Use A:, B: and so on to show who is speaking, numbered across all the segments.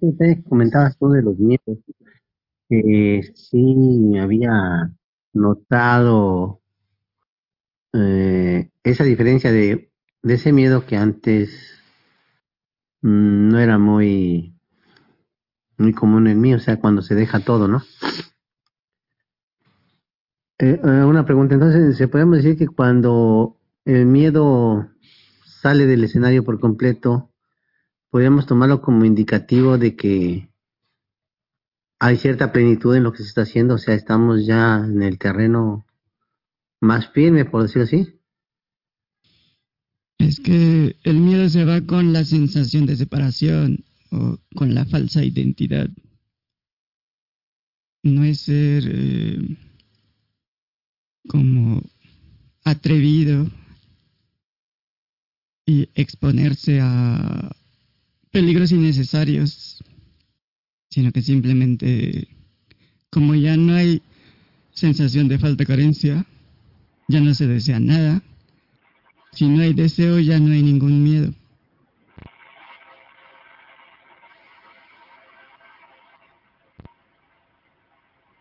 A: Usted comentabas tú de los miedos, sí había notado eh, esa diferencia de, de ese miedo que antes no era muy muy común en mí, o sea, cuando se deja todo, ¿no? Eh, eh, una pregunta, entonces, ¿se podemos decir que cuando el miedo sale del escenario por completo, podríamos tomarlo como indicativo de que hay cierta plenitud en lo que se está haciendo, o sea, estamos ya en el terreno más firme, por decirlo así?
B: Es que el miedo se va con la sensación de separación o con la falsa identidad. No es ser eh, como atrevido y exponerse a peligros innecesarios, sino que simplemente, como ya no hay sensación de falta carencia, ya no se desea nada. Si no hay deseo, ya no hay ningún miedo.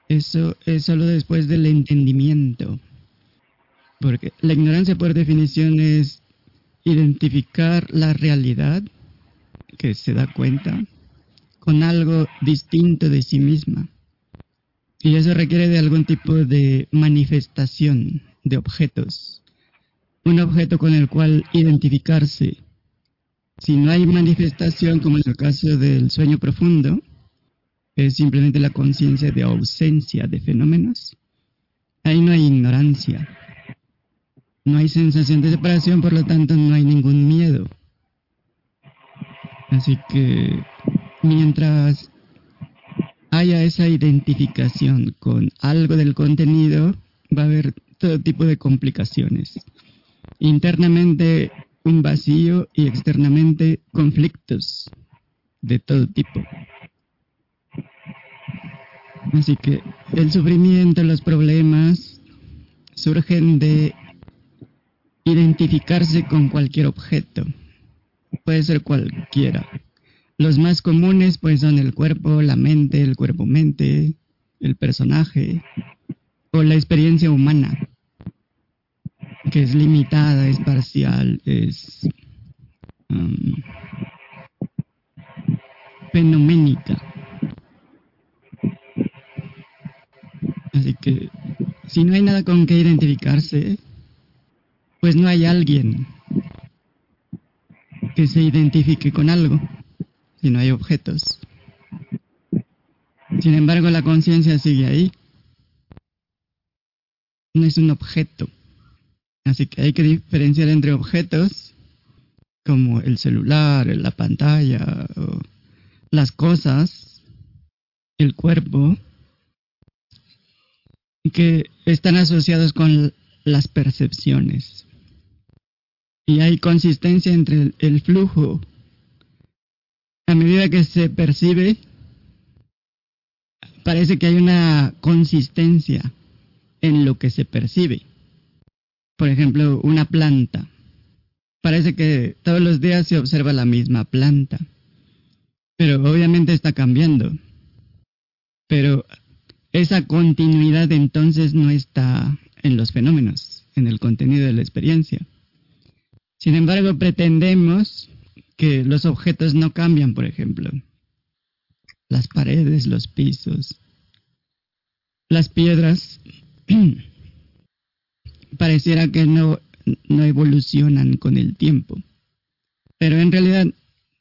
B: Eso es solo después del entendimiento. Porque la ignorancia por definición es identificar la realidad que se da cuenta con algo distinto de sí misma. Y eso requiere de algún tipo de manifestación de objetos. Un objeto con el cual identificarse. Si no hay manifestación, como en el caso del sueño profundo, es simplemente la conciencia de ausencia de fenómenos. Ahí no hay ignorancia. No hay sensación de separación, por lo tanto no hay ningún miedo. Así que mientras haya esa identificación con algo del contenido, va a haber todo tipo de complicaciones. Internamente un vacío y externamente conflictos de todo tipo. Así que el sufrimiento, los problemas surgen de identificarse con cualquier objeto. Puede ser cualquiera. Los más comunes pues son el cuerpo, la mente, el cuerpo-mente, el personaje o la experiencia humana, que es limitada, es parcial, es um, fenoménica. Así que si no hay nada con que identificarse, pues no hay alguien que se identifique con algo, si no hay objetos. Sin embargo, la conciencia sigue ahí. No es un objeto. Así que hay que diferenciar entre objetos como el celular, la pantalla, las cosas, el cuerpo, que están asociados con las percepciones. Y hay consistencia entre el, flujo. A medida que se percibe, parece que hay una consistencia en lo que se percibe. Por ejemplo, una planta. Parece que todos los días se observa la misma planta. Pero obviamente está cambiando. Pero esa continuidad entonces no está en los fenómenos, en el contenido de la experiencia. Sin embargo, pretendemos que los objetos no cambian, por ejemplo. Las paredes, los pisos, las piedras, pareciera que no, no evolucionan con el tiempo. Pero en realidad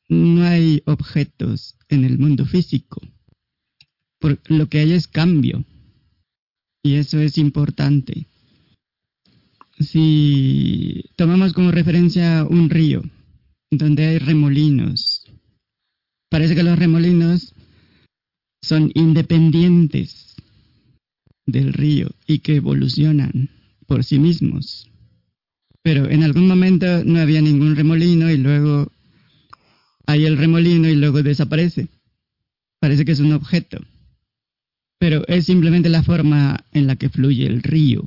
B: no hay objetos en el mundo físico lo que hay es cambio. Y eso es importante. Si tomamos como referencia un río, donde hay remolinos, parece que los remolinos son independientes del río y que evolucionan por sí mismos. Pero en algún momento no había ningún remolino y luego hay el remolino y luego desaparece. Parece que es un objeto pero es simplemente la forma en la que fluye el río.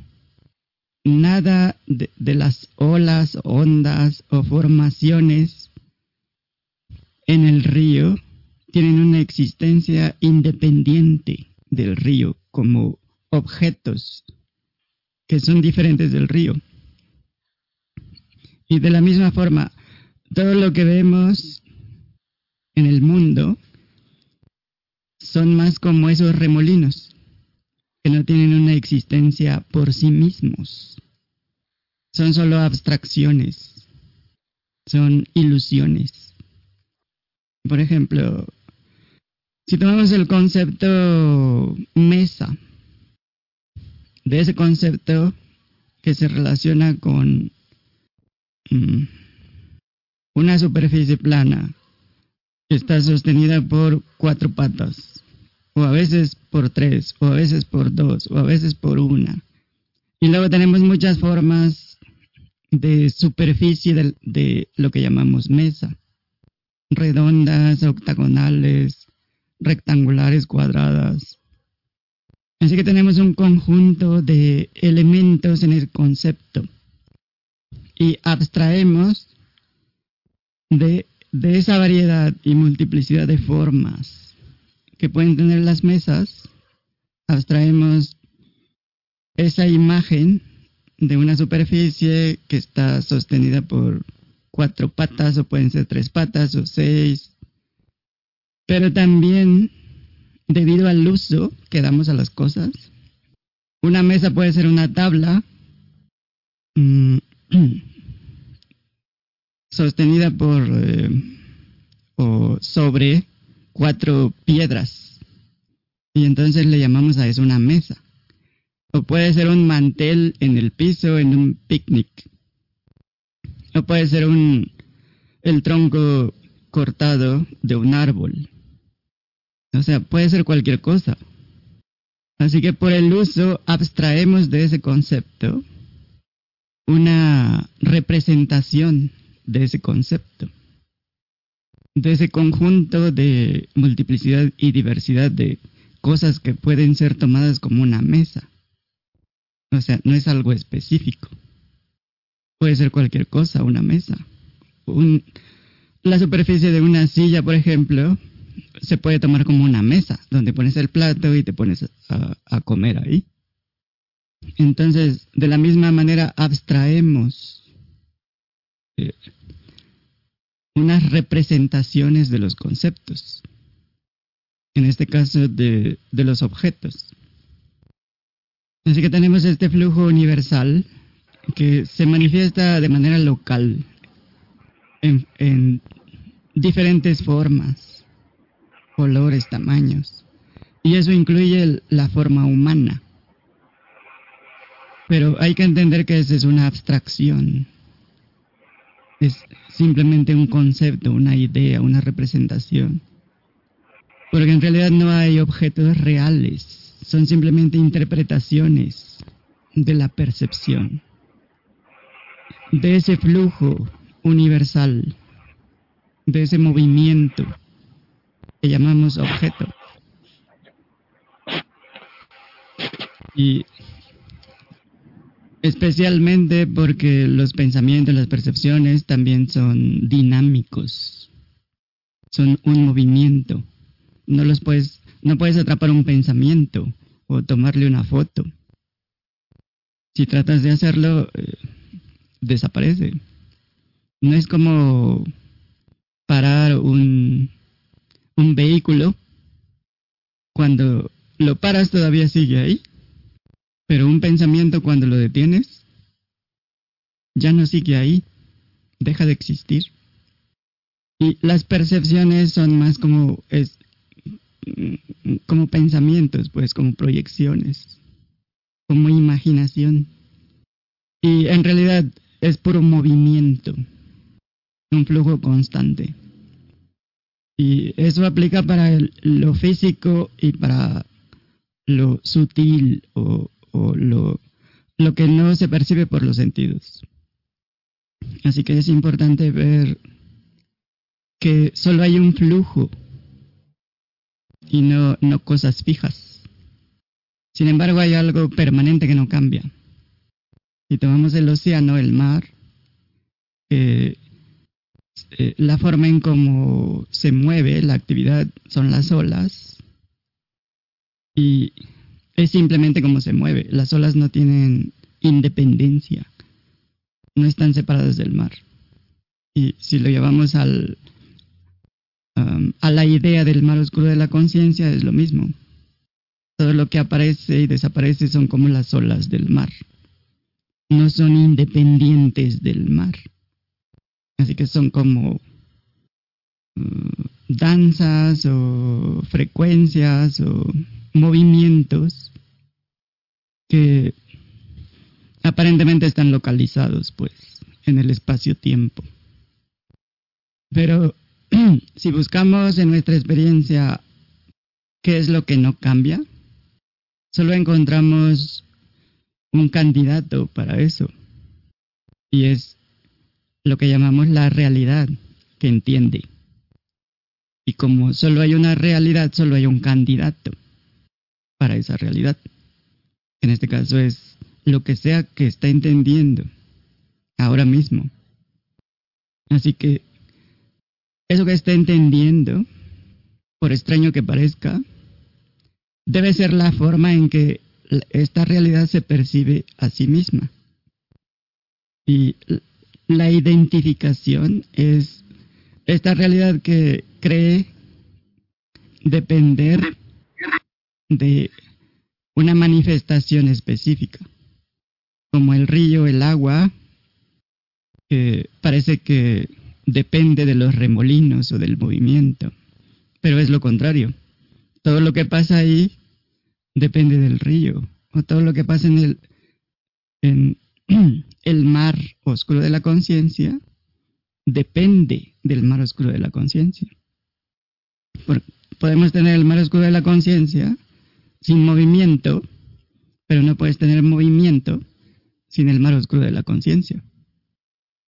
B: Nada de, las olas, ondas o formaciones en el río tienen una existencia independiente del río como objetos que son diferentes del río. Y de la misma forma, todo lo que vemos en el mundo son más como esos remolinos, que no tienen una existencia por sí mismos. Son solo abstracciones, son ilusiones. Por ejemplo, si tomamos el concepto mesa, de ese concepto que se relaciona con mm, una superficie plana que está sostenida por cuatro patas, o a veces por tres, o a veces por dos, o a veces por una. Y luego tenemos muchas formas de superficie de, lo que llamamos mesa, redondas, octagonales, rectangulares, cuadradas. Así que tenemos un conjunto de elementos en el concepto. Y abstraemos de, de, esa variedad y multiplicidad de formas que pueden tener las mesas, abstraemos esa imagen de una superficie que está sostenida por cuatro patas o pueden ser tres patas o seis pero también, debido al uso que damos a las cosas, una mesa puede ser una tabla mm, sostenida por eh, o sobre cuatro piedras. Y entonces le llamamos a eso una mesa. O puede ser un mantel en el piso en un picnic. O puede ser un el tronco cortado de un árbol. O sea, puede ser cualquier cosa. Así que por el uso abstraemos de ese concepto una representación de ese concepto, de ese conjunto de multiplicidad y diversidad de cosas que pueden ser tomadas como una mesa. O sea, no es algo específico. Puede ser cualquier cosa, una mesa. la superficie de una silla, por ejemplo, se puede tomar como una mesa, donde pones el plato y te pones a, comer ahí. Entonces, de la misma manera, abstraemos eh, unas representaciones de los conceptos, en este caso de, de los objetos. Así que tenemos este flujo universal que se manifiesta de manera local, en, en diferentes formas colores, tamaños. Y eso incluye la forma humana. Pero hay que entender que esa es una abstracción. Es simplemente un concepto, una idea, una representación. Porque en realidad no hay objetos reales, son simplemente interpretaciones de la percepción, de ese flujo universal, de ese movimiento que llamamos objeto. Y especialmente porque los pensamientos, las percepciones también son dinámicos, son un movimiento. No los puedes, no puedes atrapar un pensamiento o tomarle una foto. Si tratas de hacerlo, eh, desaparece. No es como parar un, un vehículo, cuando lo paras todavía sigue ahí, pero un pensamiento cuando lo detienes, ya no sigue ahí, deja de existir. Y las percepciones son más como es como pensamientos, pues como proyecciones, como imaginación. Y en realidad es puro movimiento, un flujo constante. Y eso aplica para lo físico y para lo sutil o, lo, lo que no se percibe por los sentidos. Así que es importante ver que solo hay un flujo y no, no cosas fijas. Sin embargo, hay algo permanente que no cambia. Si tomamos el océano, el mar, eh, la forma en cómo se mueve la actividad son las olas y es simplemente cómo se mueve. Las olas no tienen independencia, no están separadas del mar. Y si lo llevamos al, um, a la idea del mar oscuro de la conciencia, es lo mismo. Todo lo que aparece y desaparece son como las olas del mar. No son independientes del mar. Así que son como uh, danzas o frecuencias o movimientos que aparentemente están localizados pues en el espacio-tiempo. Pero si buscamos en nuestra experiencia qué es lo que no cambia, solo encontramos un candidato para eso. Y es lo que llamamos la realidad que entiende. Y como solo hay una realidad, solo hay un candidato para esa realidad. En este caso es lo que sea que está entendiendo ahora mismo. Así que eso que está entendiendo, por extraño que parezca, debe ser la forma en que esta realidad se percibe a sí misma. Y la identificación es esta realidad que cree depender de una manifestación específica, como el río, el agua, que parece que depende de los remolinos o del movimiento, pero es lo contrario. Todo lo que pasa ahí depende del río, o todo lo que pasa en el, mar oscuro de la conciencia depende del mar oscuro de la conciencia. Podemos tener el mar oscuro de la conciencia sin movimiento, pero no puedes tener movimiento sin el mar oscuro de la conciencia.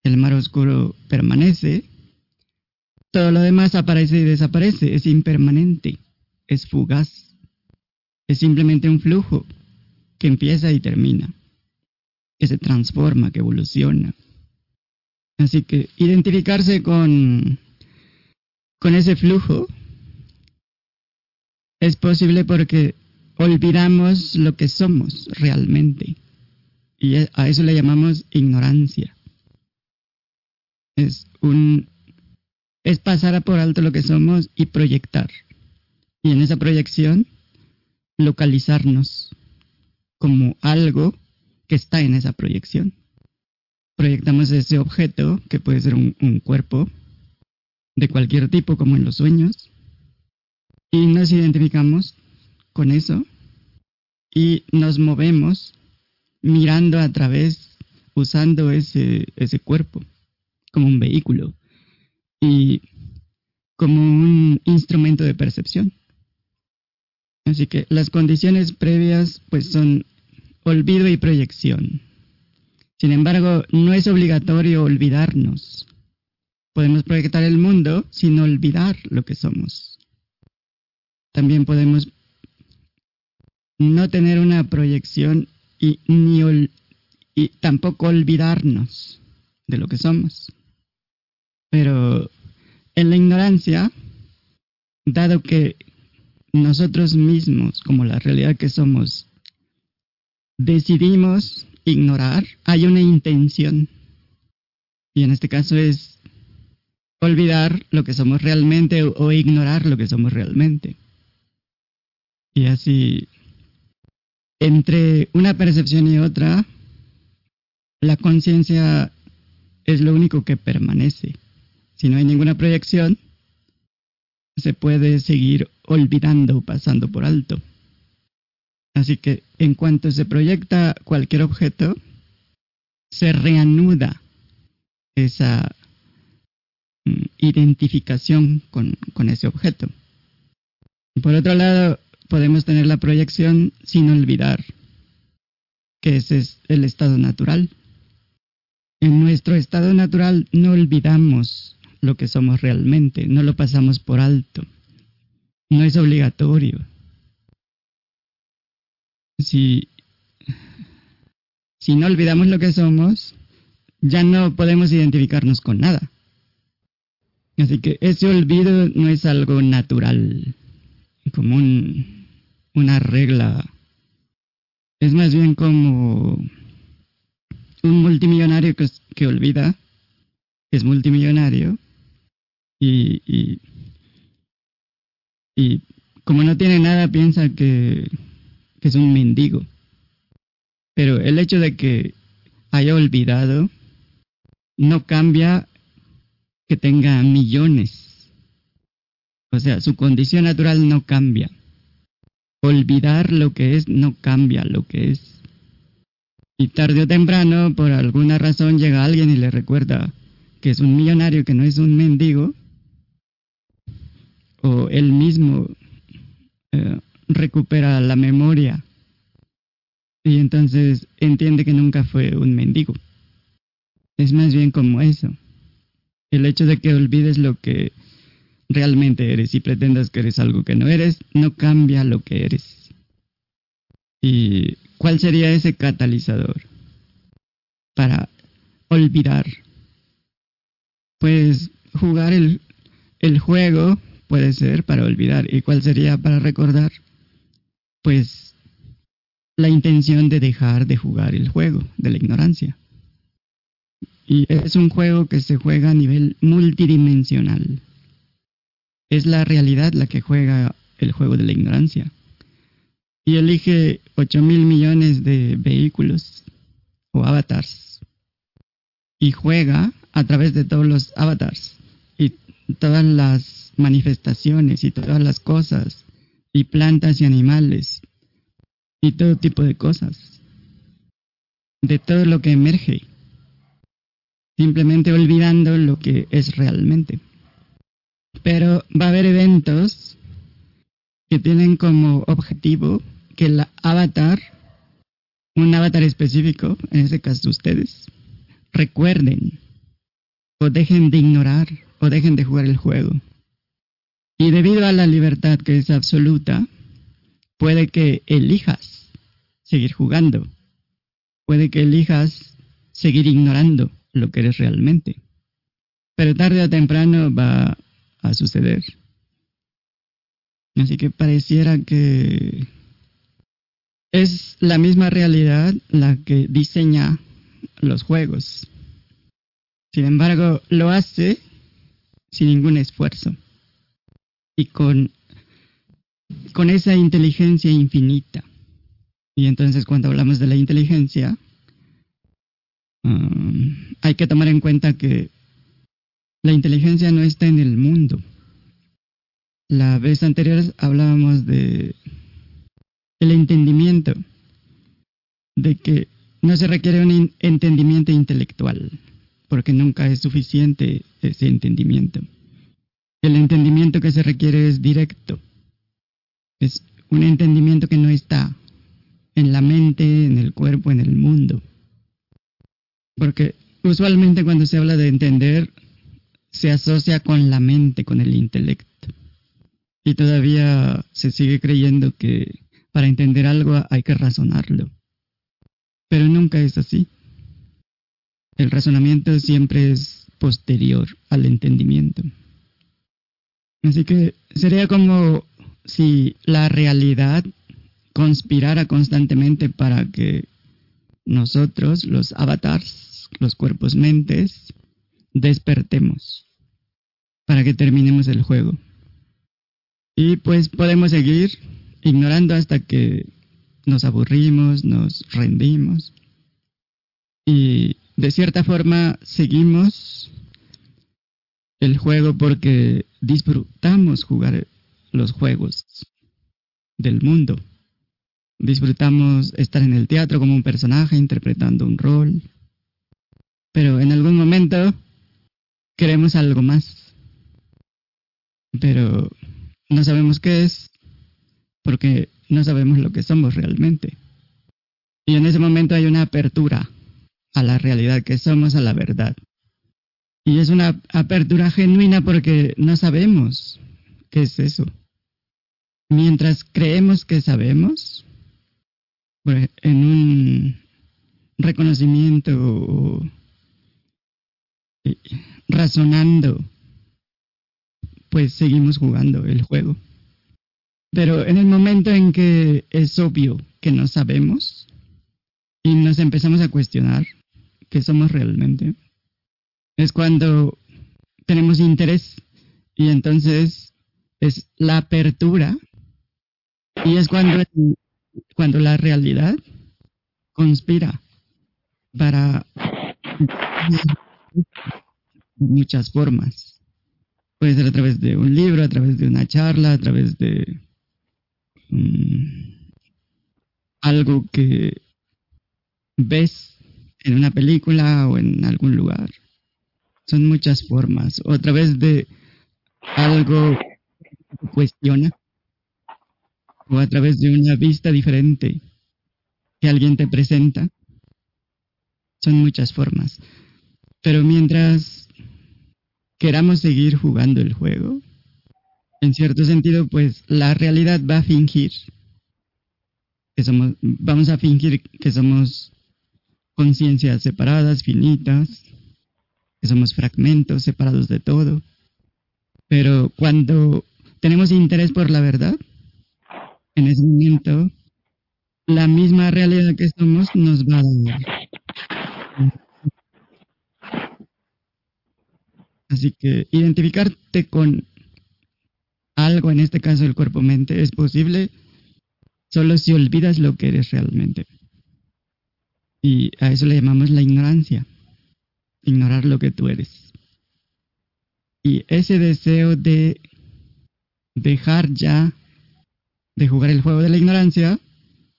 B: El mar oscuro permanece, todo lo demás aparece y desaparece, es impermanente, es fugaz, es simplemente un flujo que empieza y termina, que se transforma, que evoluciona. Así que identificarse con, con ese flujo es posible porque olvidamos lo que somos realmente. Y a eso le llamamos ignorancia. Es un es pasar por alto lo que somos y proyectar. Y en esa proyección localizarnos como algo que está en esa proyección. Proyectamos ese objeto, que puede ser un, un cuerpo de cualquier tipo, como en los sueños, y nos identificamos con eso y nos movemos mirando a través, usando ese, ese cuerpo como un vehículo y como un instrumento de percepción. Así que las condiciones previas pues son olvido y proyección. Sin embargo, no es obligatorio olvidarnos. Podemos proyectar el mundo sin olvidar lo que somos. También podemos no tener una proyección y, ni y tampoco olvidarnos de lo que somos. Pero en la ignorancia, dado que nosotros mismos, como la realidad que somos, decidimos ignorar, hay una intención. Y en este caso es olvidar lo que somos realmente o, ignorar lo que somos realmente. Y así entre una percepción y otra, la conciencia es lo único que permanece. Si no hay ninguna proyección, se puede seguir olvidando, pasando por alto. Así que en cuanto se proyecta cualquier objeto, se reanuda esa mm, identificación con, con ese objeto. Por otro lado, podemos tener la proyección sin olvidar que ese es el estado natural. En nuestro estado natural no olvidamos lo que somos realmente, no lo pasamos por alto. No es obligatorio. Si, si no olvidamos lo que somos, ya no podemos identificarnos con nada. Así que ese olvido no es algo natural, como un, una regla. Es más bien como un multimillonario que, que olvida es multimillonario y, y, y, como no tiene nada piensa que, que es un mendigo. Pero el hecho de que haya olvidado no cambia que tenga millones. O sea, su condición natural no cambia. Olvidar lo que es no cambia lo que es. Y tarde o temprano, por alguna razón, llega alguien y le recuerda que es un millonario, que no es un mendigo. O él mismo eh, recupera la memoria. Y entonces entiende que nunca fue un mendigo. Es más bien como eso. El hecho de que olvides lo que realmente eres y pretendas que eres algo que no eres, no cambia lo que eres. ¿Y cuál sería ese catalizador para olvidar? Pues jugar el, el juego puede ser para olvidar. ¿Y cuál sería para recordar? Pues la intención de dejar de jugar el juego, de la ignorancia. Y es un juego que se juega a nivel multidimensional. Es la realidad la que juega el juego de la ignorancia. Y elige 8 mil millones de vehículos o avatars. Y juega a través de todos los avatars todas las manifestaciones y todas las cosas y plantas y animales y todo tipo de cosas. De todo lo que emerge simplemente olvidando lo que es realmente. Pero va a haber eventos que tienen como objetivo que el avatar, un avatar específico, en ese caso ustedes, recuerden o dejen de ignorar o dejen de jugar el juego. Y debido a la libertad que es absoluta, puede que elijas seguir jugando, puede que elijas seguir ignorando, lo que eres realmente. Pero tarde o temprano va a suceder. Así que pareciera que es la misma realidad la que diseña los juegos. Sin embargo, lo hace sin ningún esfuerzo y con, con esa inteligencia infinita. Y entonces cuando hablamos de la inteligencia, um, hay que tomar en cuenta que la inteligencia no está en el mundo. La vez anterior hablábamos de el entendimiento, de que no se requiere un entendimiento intelectual, porque nunca es suficiente ese entendimiento. El entendimiento que se requiere es directo, es un entendimiento que no está en la mente, en el cuerpo, en el mundo. Porque Usualmente cuando se habla de entender, se asocia con la mente, con el intelecto. Y todavía se sigue creyendo que para entender algo hay que razonarlo. Pero nunca es así. El razonamiento siempre es posterior al entendimiento. Así que sería como si la realidad conspirara constantemente para que nosotros, los avatars, los cuerpos mentes, despertemos para que terminemos el juego. Y pues podemos seguir ignorando hasta que nos aburrimos, nos rendimos. Y de cierta forma seguimos el juego porque disfrutamos jugar los juegos del mundo. Disfrutamos estar en el teatro como un personaje interpretando un rol pero en algún momento queremos algo más. Pero no sabemos qué es porque no sabemos lo que somos realmente. Y en ese momento hay una apertura a la realidad que somos, a la verdad. Y es una apertura genuina porque no sabemos qué es eso. Mientras creemos que sabemos, pues, en un reconocimiento razonando pues seguimos jugando el juego. Pero en el momento en que es obvio que no sabemos y nos empezamos a cuestionar qué somos realmente, es cuando tenemos interés y entonces es la apertura y es cuando, cuando la realidad conspira para muchas formas. Puede ser a través de un libro, a través de una charla, a través de mm, algo que ves en una película o en algún lugar. Son muchas formas. O a través de algo que cuestiona. O a través de una vista diferente que alguien te presenta. Son muchas formas. Pero mientras queramos seguir jugando el juego, en cierto sentido, pues la realidad va a fingir que somos, vamos a fingir que somos conciencias separadas, finitas, que somos fragmentos separados de todo. Pero cuando tenemos interés por la verdad, en ese momento, la misma realidad que somos nos va a dar. Así que identificarte con algo, en este caso el cuerpo-mente, es posible solo si olvidas lo que eres realmente. Y a eso le llamamos la ignorancia, ignorar lo que tú eres. Y ese deseo de dejar ya de jugar el juego de la ignorancia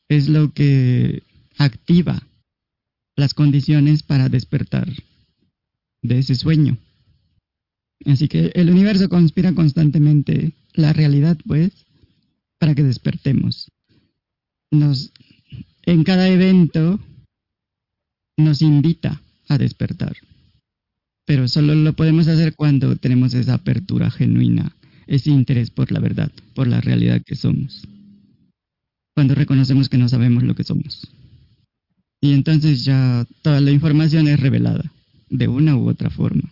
B: es lo que activa las condiciones para despertar de ese sueño. Así que el universo conspira constantemente la realidad, pues, para que despertemos. Nos, en cada evento nos invita a despertar. Pero solo lo podemos hacer cuando tenemos esa apertura genuina, ese interés por la verdad, por la realidad que somos. Cuando reconocemos que no sabemos lo que somos. Y entonces ya toda la información es revelada, de una u otra forma.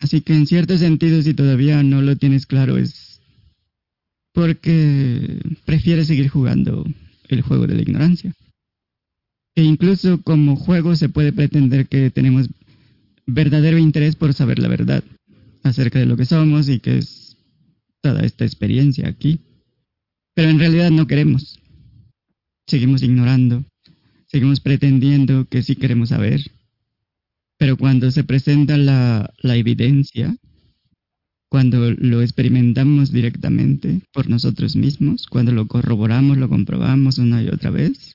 B: Así que en cierto sentido, si todavía no lo tienes claro, es porque prefieres seguir jugando el juego de la ignorancia. E incluso como juego se puede pretender que tenemos verdadero interés por saber la verdad acerca de lo que somos y que es toda esta experiencia aquí. Pero en realidad no queremos. Seguimos ignorando, seguimos pretendiendo que sí queremos saber. Pero cuando se presenta la, la evidencia, cuando lo experimentamos directamente por nosotros mismos, cuando lo corroboramos, lo comprobamos una y otra vez,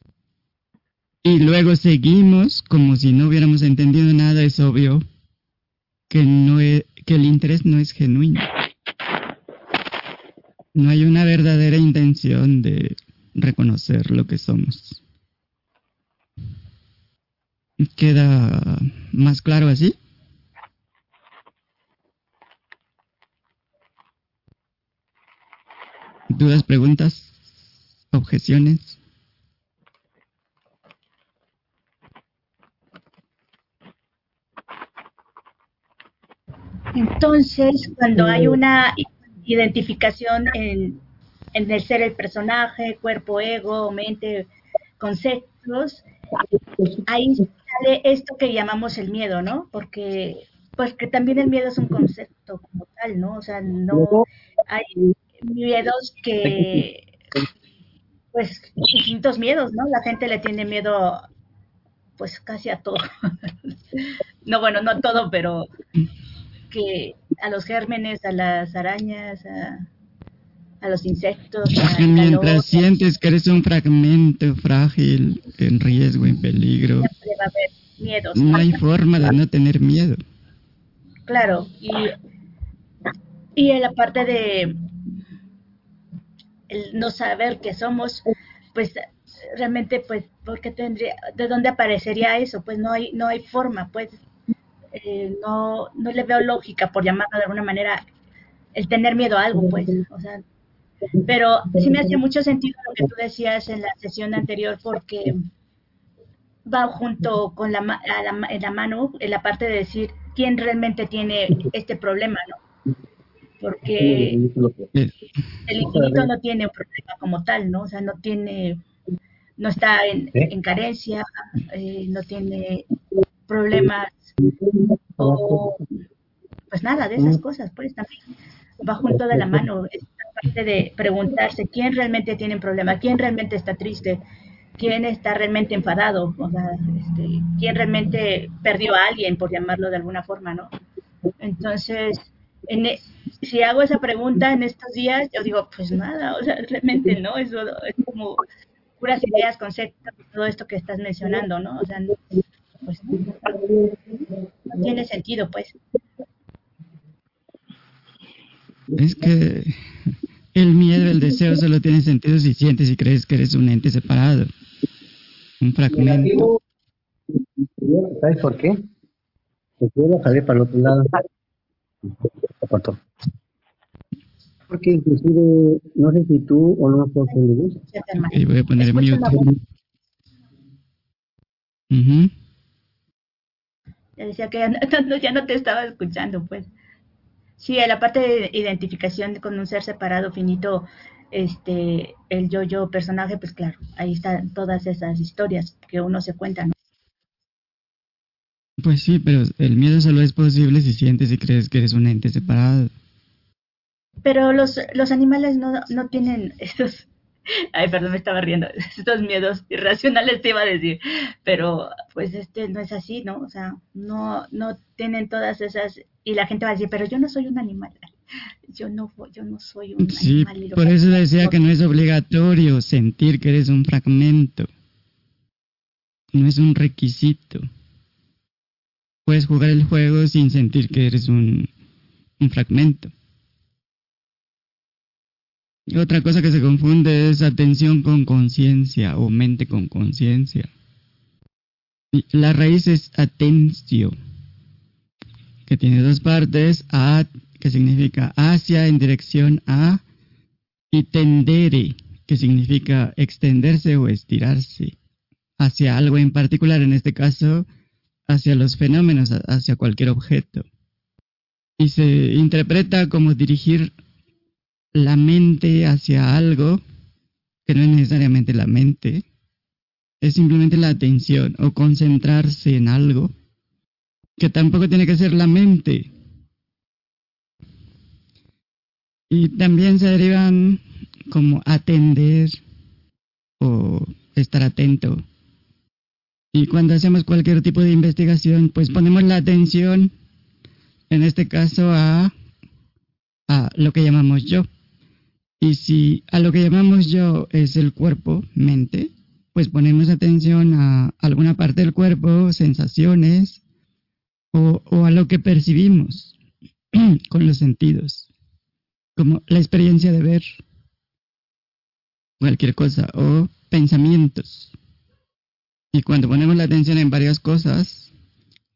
B: y luego seguimos como si no hubiéramos entendido nada, es obvio que, no e, que el interés no es genuino. No hay una verdadera intención de reconocer lo que somos. ¿Queda más claro así? ¿Dudas, preguntas, objeciones?
C: Entonces, cuando hay una identificación en, el ser el personaje, cuerpo, ego, mente, conceptos, ahí sale esto que llamamos el miedo, ¿no? Porque pues que también el miedo es un concepto como tal, ¿no? O sea, no hay miedos que pues distintos miedos, ¿no? La gente le tiene miedo pues casi a todo. no, bueno, no a todo, pero que a los gérmenes, a las arañas, a, los insectos.
B: Mientras sientes que eres un fragmento frágil, en riesgo, en peligro, no hay forma de no tener miedo.
C: Claro, y, y en la parte de el no saber qué somos, pues realmente pues porque tendría de dónde aparecería eso pues no hay no hay forma pues eh, no, no le veo lógica, por llamarlo de alguna manera, el tener miedo a algo, pues. O sea, pero sí me hace mucho sentido lo que tú decías en la sesión anterior, porque va junto con la, la, en la mano en la parte de decir quién realmente tiene este problema, ¿no? porque el infinito no tiene un problema como tal, ¿no? O sea, no tiene, no está en, en carencia, eh, no tiene problemas o pues nada de esas cosas, pues también va junto de la mano esta parte de preguntarse quién realmente tiene un problema, quién realmente está triste, quién está realmente enfadado, o sea, este, quién realmente perdió a alguien, por llamarlo de alguna forma, ¿no? Entonces, en, e, si hago esa pregunta en estos días, yo digo, pues nada, o sea, realmente no, eso es como puras ideas, conceptos, todo esto que estás mencionando, ¿no? O sea, pues no tiene sentido, pues.
B: Es que el miedo, el deseo solo tiene sentido si sientes y crees que eres un ente separado, un fragmento.
A: ¿Sabes por qué? Porque yo salir para el otro lado. Porque inclusive, no sé si tú o no si le gusta.
B: Voy a poner mute.
C: Uh decía que ya no, ya no te estaba escuchando, pues. Sí, la parte de identificación con un ser separado, finito, este, el yo-yo personaje, pues claro, ahí están todas esas historias que uno se cuenta, ¿no?
B: Pues sí, pero el miedo solo es posible si sientes y crees que eres un ente separado.
C: Pero los, los animales no, no tienen estos, ay, perdón, me estaba riendo, estos miedos irracionales te iba a decir, pero pues este no es así, ¿no? O sea, no, no tienen todas esas y la gente va a decir, pero yo no soy un animal. Yo no, yo no soy un animal.
B: Sí, por eso decía que no es obligatorio sentir que eres un fragmento. No es un requisito. Puedes jugar el juego sin sentir que eres un, un fragmento. Otra cosa que se confunde es atención con conciencia o mente con conciencia. La raíz es atencio que tiene dos partes, a, que significa hacia en dirección a, y tendere, que significa extenderse o estirarse hacia algo en particular, en este caso, hacia los fenómenos, hacia cualquier objeto. Y se interpreta como dirigir la mente hacia algo que no es necesariamente la mente, es simplemente la atención o concentrarse en algo que tampoco tiene que ser la mente. Y también se derivan como atender o estar atento. Y cuando hacemos cualquier tipo de investigación, pues ponemos la atención, en este caso, a, a lo que llamamos yo. Y si a lo que llamamos yo es el cuerpo, mente, pues ponemos atención a alguna parte del cuerpo, sensaciones, o, a lo que percibimos con los sentidos, como la experiencia de ver cualquier cosa o pensamientos. Y cuando ponemos la atención en varias cosas,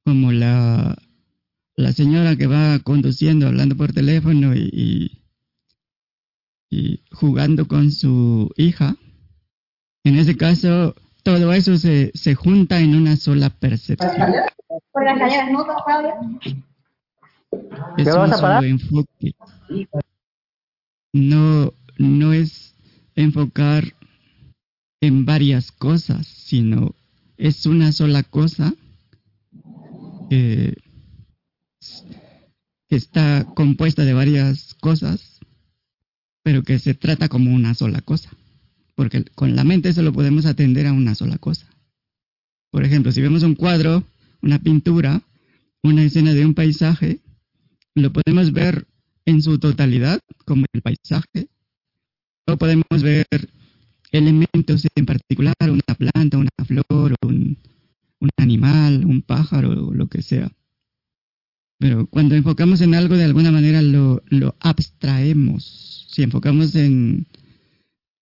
B: como la, la señora que va conduciendo, hablando por teléfono y, y, jugando con su hija, en ese caso todo eso se, se junta en una sola percepción. Por las no, Es un solo enfoque. No, no es enfocar en varias cosas, sino es una sola cosa que está compuesta de varias cosas, pero que se trata como una sola cosa. Porque con la mente solo podemos atender a una sola cosa. Por ejemplo, si vemos un cuadro, una pintura, una escena de un paisaje, lo podemos ver en su totalidad como el paisaje, o podemos ver elementos en particular, una planta, una flor, un, animal, un pájaro, lo que sea. Pero cuando enfocamos en algo, de alguna manera lo, lo abstraemos. Si enfocamos en,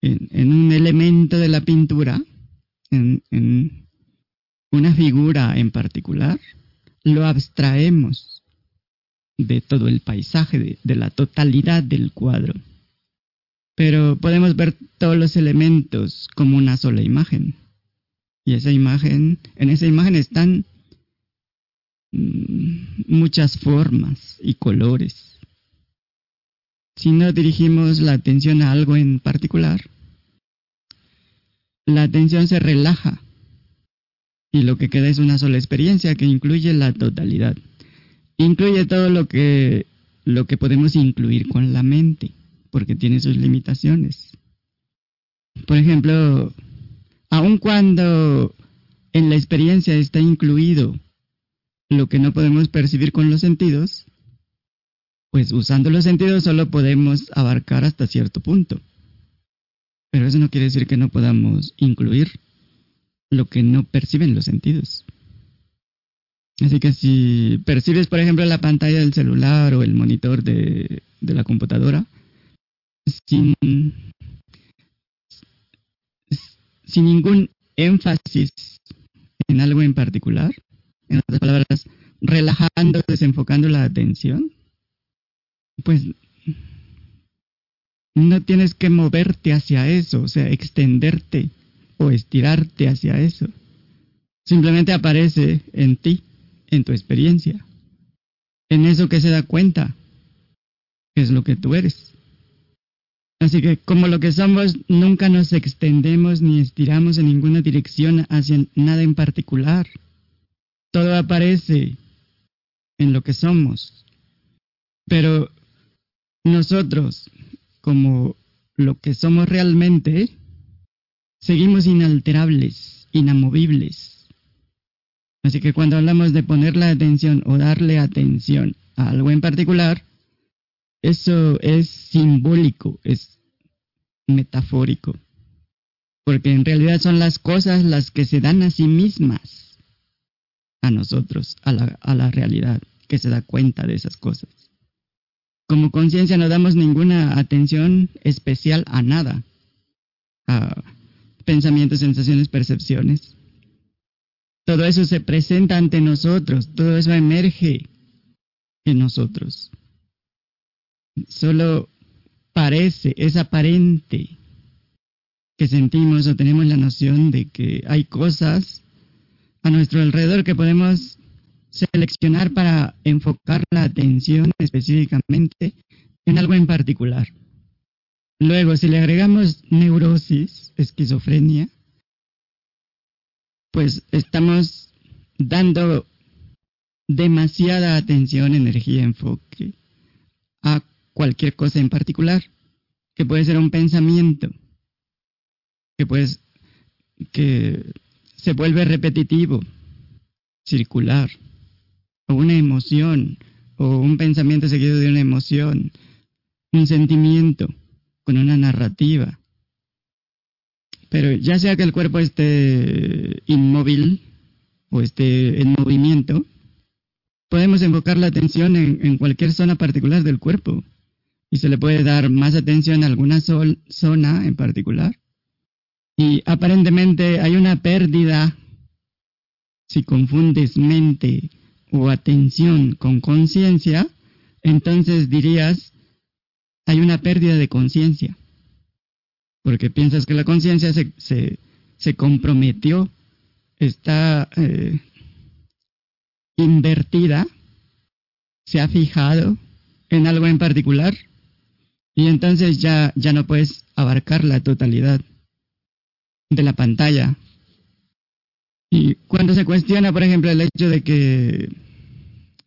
B: en, un elemento de la pintura, en, una figura en particular, lo abstraemos de todo el paisaje, de, la totalidad del cuadro. Pero podemos ver todos los elementos como una sola imagen. Y esa imagen, en esa imagen están muchas formas y colores. si no dirigimos la atención a algo en particular, la atención se relaja y lo que queda es una sola experiencia que incluye la totalidad. Incluye todo lo que, lo que podemos incluir con la mente, porque tiene sus limitaciones. Por ejemplo, aun cuando en la experiencia está incluido lo que no podemos percibir con los sentidos, pues usando los sentidos solo podemos abarcar hasta cierto punto. Pero eso no quiere decir que no podamos incluir lo que no perciben los sentidos. Así que si percibes, por ejemplo, la pantalla del celular o el monitor de, la computadora, sin, sin ningún énfasis en algo en particular, en otras palabras, relajando, desenfocando la atención, pues no tienes que moverte hacia eso, o sea, extenderte o estirarte hacia eso. Simplemente aparece en ti, en tu experiencia, en eso que se da cuenta, que es lo que tú eres. Así que como lo que somos, nunca nos extendemos ni estiramos en ninguna dirección hacia nada en particular. Todo aparece en lo que somos. Pero nosotros, como lo que somos realmente, seguimos inalterables, inamovibles. Así que cuando hablamos de poner la atención o darle atención a algo en particular, eso es simbólico, es metafórico, porque en realidad son las cosas las que se dan a sí mismas, a nosotros, a la, a la realidad, que se da cuenta de esas cosas. Como conciencia no damos ninguna atención especial a nada, a pensamientos, sensaciones, percepciones. Todo eso se presenta ante nosotros, todo eso emerge en nosotros solo parece, es aparente que sentimos o tenemos la noción de que hay cosas a nuestro alrededor que podemos seleccionar para enfocar la atención específicamente en algo en particular. Luego, si le agregamos neurosis, esquizofrenia, pues estamos dando demasiada atención, energía, enfoque a cualquier cosa en particular, que puede ser un pensamiento, que pues que se vuelve repetitivo, circular, o una emoción, o un pensamiento seguido de una emoción, un sentimiento con una narrativa. Pero ya sea que el cuerpo esté inmóvil o esté en movimiento, podemos enfocar la atención en, en cualquier zona particular del cuerpo y se le puede dar más atención a alguna zona en particular. Y aparentemente hay una pérdida si confundes mente o atención con conciencia, entonces dirías, hay una pérdida de conciencia, porque piensas que la conciencia se, se, se, comprometió, está eh, invertida, se ha fijado en algo en particular y entonces ya, ya no puedes abarcar la totalidad de la pantalla. Y cuando se cuestiona, por ejemplo, el hecho de que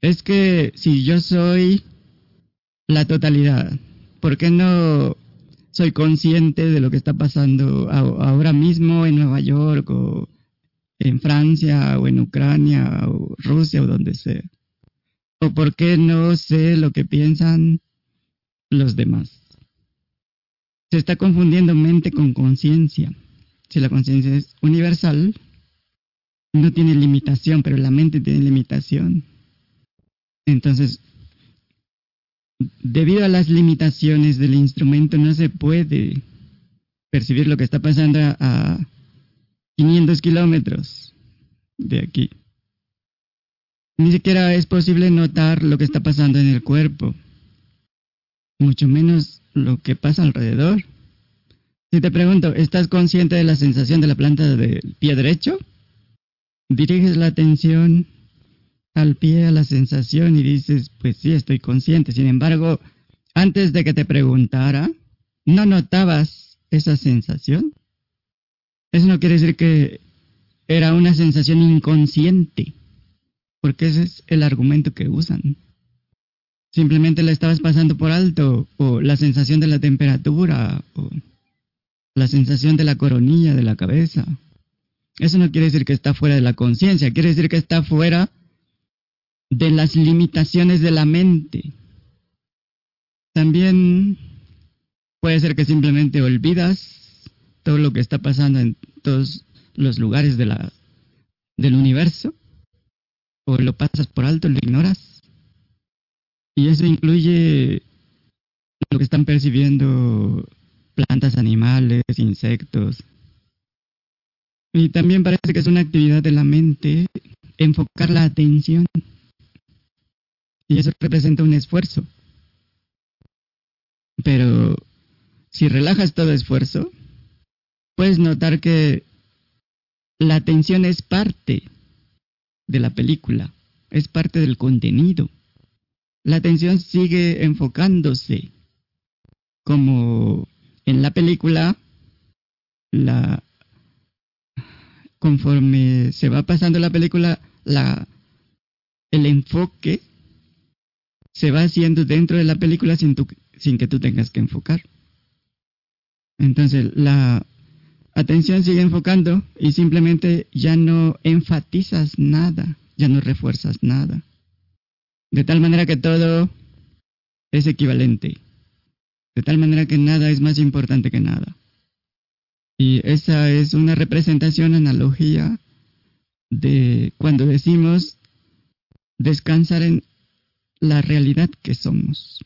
B: es que si yo soy la totalidad, ¿por qué no soy consciente de lo que está pasando ahora mismo en Nueva York o en Francia o en Ucrania o Rusia o donde sea? ¿O por qué no sé lo que piensan los demás? Se está confundiendo mente con conciencia. Si la conciencia es universal, no tiene limitación, pero la mente tiene limitación. Entonces, debido a las limitaciones del instrumento, no se puede percibir lo que está pasando a, 500 kilómetros de aquí. Ni siquiera es posible notar lo que está pasando en el cuerpo, mucho menos lo que pasa alrededor. Si te pregunto, ¿estás consciente de la sensación de la planta del pie derecho? Diriges la atención al pie, a la sensación y dices, pues sí, estoy consciente. Sin embargo, antes de que te preguntara, no notabas esa sensación. Eso no quiere decir que era una sensación inconsciente, porque ese es el argumento que usan. Simplemente la estabas pasando por alto, o la sensación de la temperatura, o la sensación de la coronilla de la cabeza. Eso no quiere decir que está fuera de la conciencia, quiere decir que está fuera de las limitaciones de la mente. También puede ser que simplemente olvidas todo lo que está pasando en todos los lugares del universo, o lo pasas por alto, lo ignoras. Y eso incluye lo que están percibiendo plantas, animales, insectos. Y también parece que es una actividad de la mente enfocar la atención. Y eso representa un esfuerzo. Pero si relajas todo esfuerzo, puedes notar que la atención es parte de la película, es parte del contenido. La atención sigue enfocándose como en la película, la conforme se va pasando la película, la el enfoque se va haciendo dentro de la película sin, sin que tú tengas que enfocar. Entonces, la atención sigue enfocando y simplemente ya no enfatizas nada, ya no refuerzas nada. De tal manera que todo es equivalente. De tal manera que nada es más importante que nada. Y esa es una representación, analogía de cuando decimos descansar en la realidad que somos.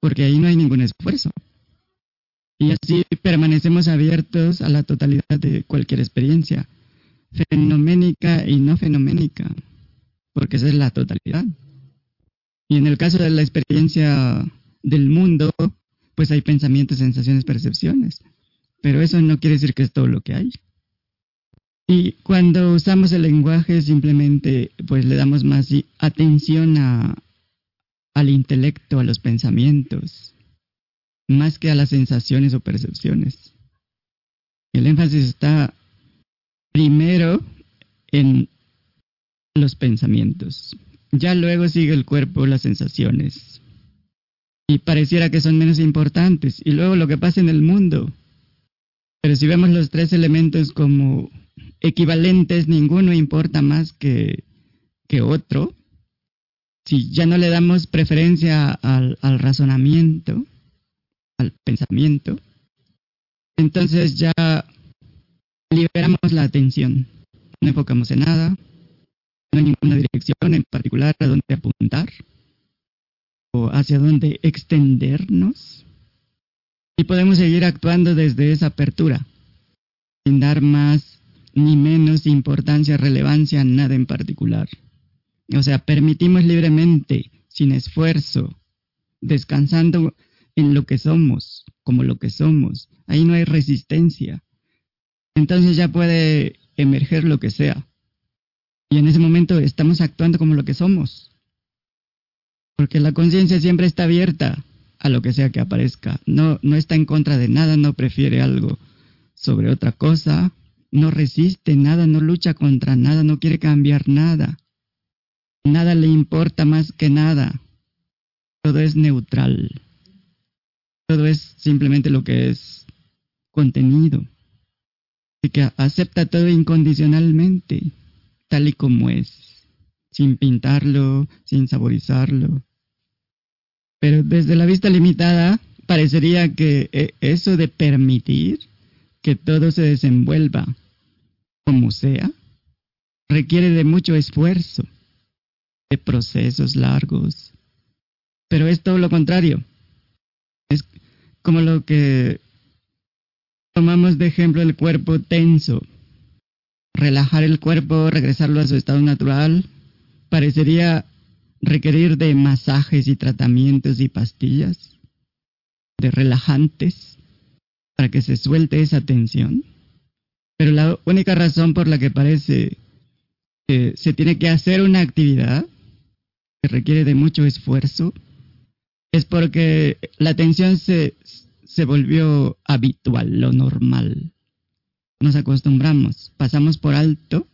B: Porque ahí no hay ningún esfuerzo. Y así permanecemos abiertos a la totalidad de cualquier experiencia, fenoménica y no fenoménica, porque esa es la totalidad. Y en el caso de la experiencia del mundo, pues hay pensamientos, sensaciones, percepciones. Pero eso no quiere decir que es todo lo que hay. Y cuando usamos el lenguaje simplemente pues le damos más atención a, al intelecto, a los pensamientos, más que a las sensaciones o percepciones. El énfasis está primero en los pensamientos. Ya luego sigue el cuerpo, las sensaciones. Y pareciera que son menos importantes. Y luego lo que pasa en el mundo. Pero si vemos los tres elementos como equivalentes, ninguno importa más que, que otro. Si ya no le damos preferencia al, razonamiento, al pensamiento, entonces ya liberamos la atención. No enfocamos en nada, no hay ninguna dirección en particular a dónde apuntar hacia dónde extendernos. Y podemos seguir actuando desde esa apertura, sin dar más ni menos importancia, relevancia a nada en particular. O sea, permitimos libremente, sin esfuerzo, descansando en lo que somos, como lo que somos. Ahí no hay resistencia. Entonces ya puede emerger lo que sea. Y en ese momento estamos actuando como lo que somos. Porque la conciencia siempre está abierta a lo que sea que aparezca. No, no está en contra de nada, no prefiere algo sobre otra cosa, no resiste nada, no lucha contra nada, no quiere cambiar nada. Nada le importa más que nada. Todo es neutral. Todo es simplemente lo que es contenido. Así que acepta todo incondicionalmente, tal y como es, sin pintarlo, sin saborizarlo. Pero desde la vista limitada, parecería que eh, eso de permitir que todo se desenvuelva como sea, requiere de mucho esfuerzo, de procesos largos. Pero es todo lo contrario. Es como lo que tomamos de ejemplo el cuerpo tenso. Relajar el cuerpo, regresarlo a su estado natural, parecería requerir de masajes y tratamientos y pastillas, de relajantes, para que se suelte esa tensión. Pero la única razón por la que parece que se tiene que hacer una actividad que requiere de mucho esfuerzo es porque la atención se, se volvió habitual, lo normal. Nos acostumbramos, pasamos por alto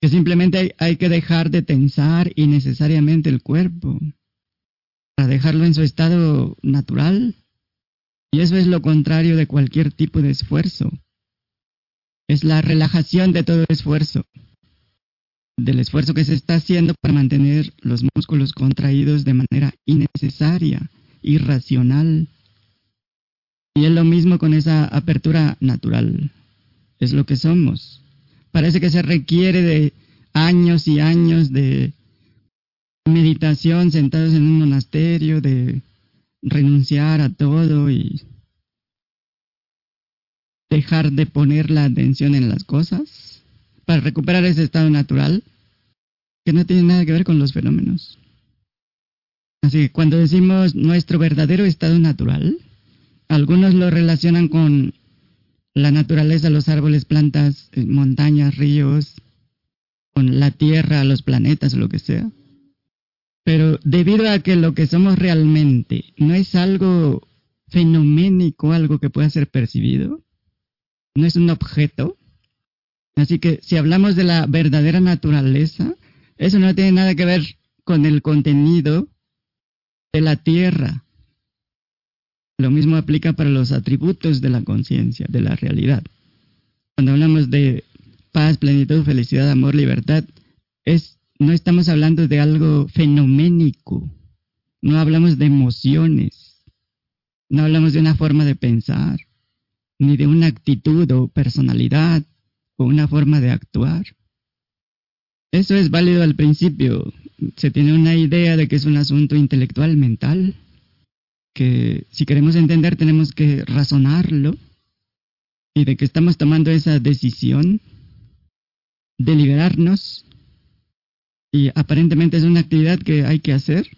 B: que simplemente hay, hay, que dejar de tensar innecesariamente el cuerpo para dejarlo en su estado natural. Y eso es lo contrario de cualquier tipo de esfuerzo. Es la relajación de todo esfuerzo, del esfuerzo que se está haciendo para mantener los músculos contraídos de manera innecesaria, irracional. Y es lo mismo con esa apertura natural. Es lo que somos. Parece que se requiere de años y años de meditación sentados en un monasterio, de renunciar a todo y dejar de poner la atención en las cosas para recuperar ese estado natural que no tiene nada que ver con los fenómenos. Así que cuando decimos nuestro verdadero estado natural, algunos lo relacionan con la naturaleza, los árboles, plantas, eh, montañas, ríos, con la Tierra, los planetas, lo que sea. Pero debido a que lo que somos realmente no es algo fenoménico, algo que pueda ser percibido, no es un objeto. Así que si hablamos de la verdadera naturaleza, eso no tiene nada que ver con el contenido de la Tierra, lo mismo aplica para los atributos de la conciencia, de la realidad. Cuando hablamos de paz, plenitud, felicidad, amor, libertad, no estamos hablando de algo fenoménico, no hablamos de emociones, no hablamos de una forma de pensar, ni de una actitud o personalidad o una forma de actuar. Eso es válido al principio. Se tiene una idea de que es un asunto intelectual, mental, que si queremos entender tenemos que razonarlo. Y de que estamos tomando esa decisión de liberarnos. Y aparentemente es una actividad que hay que hacer.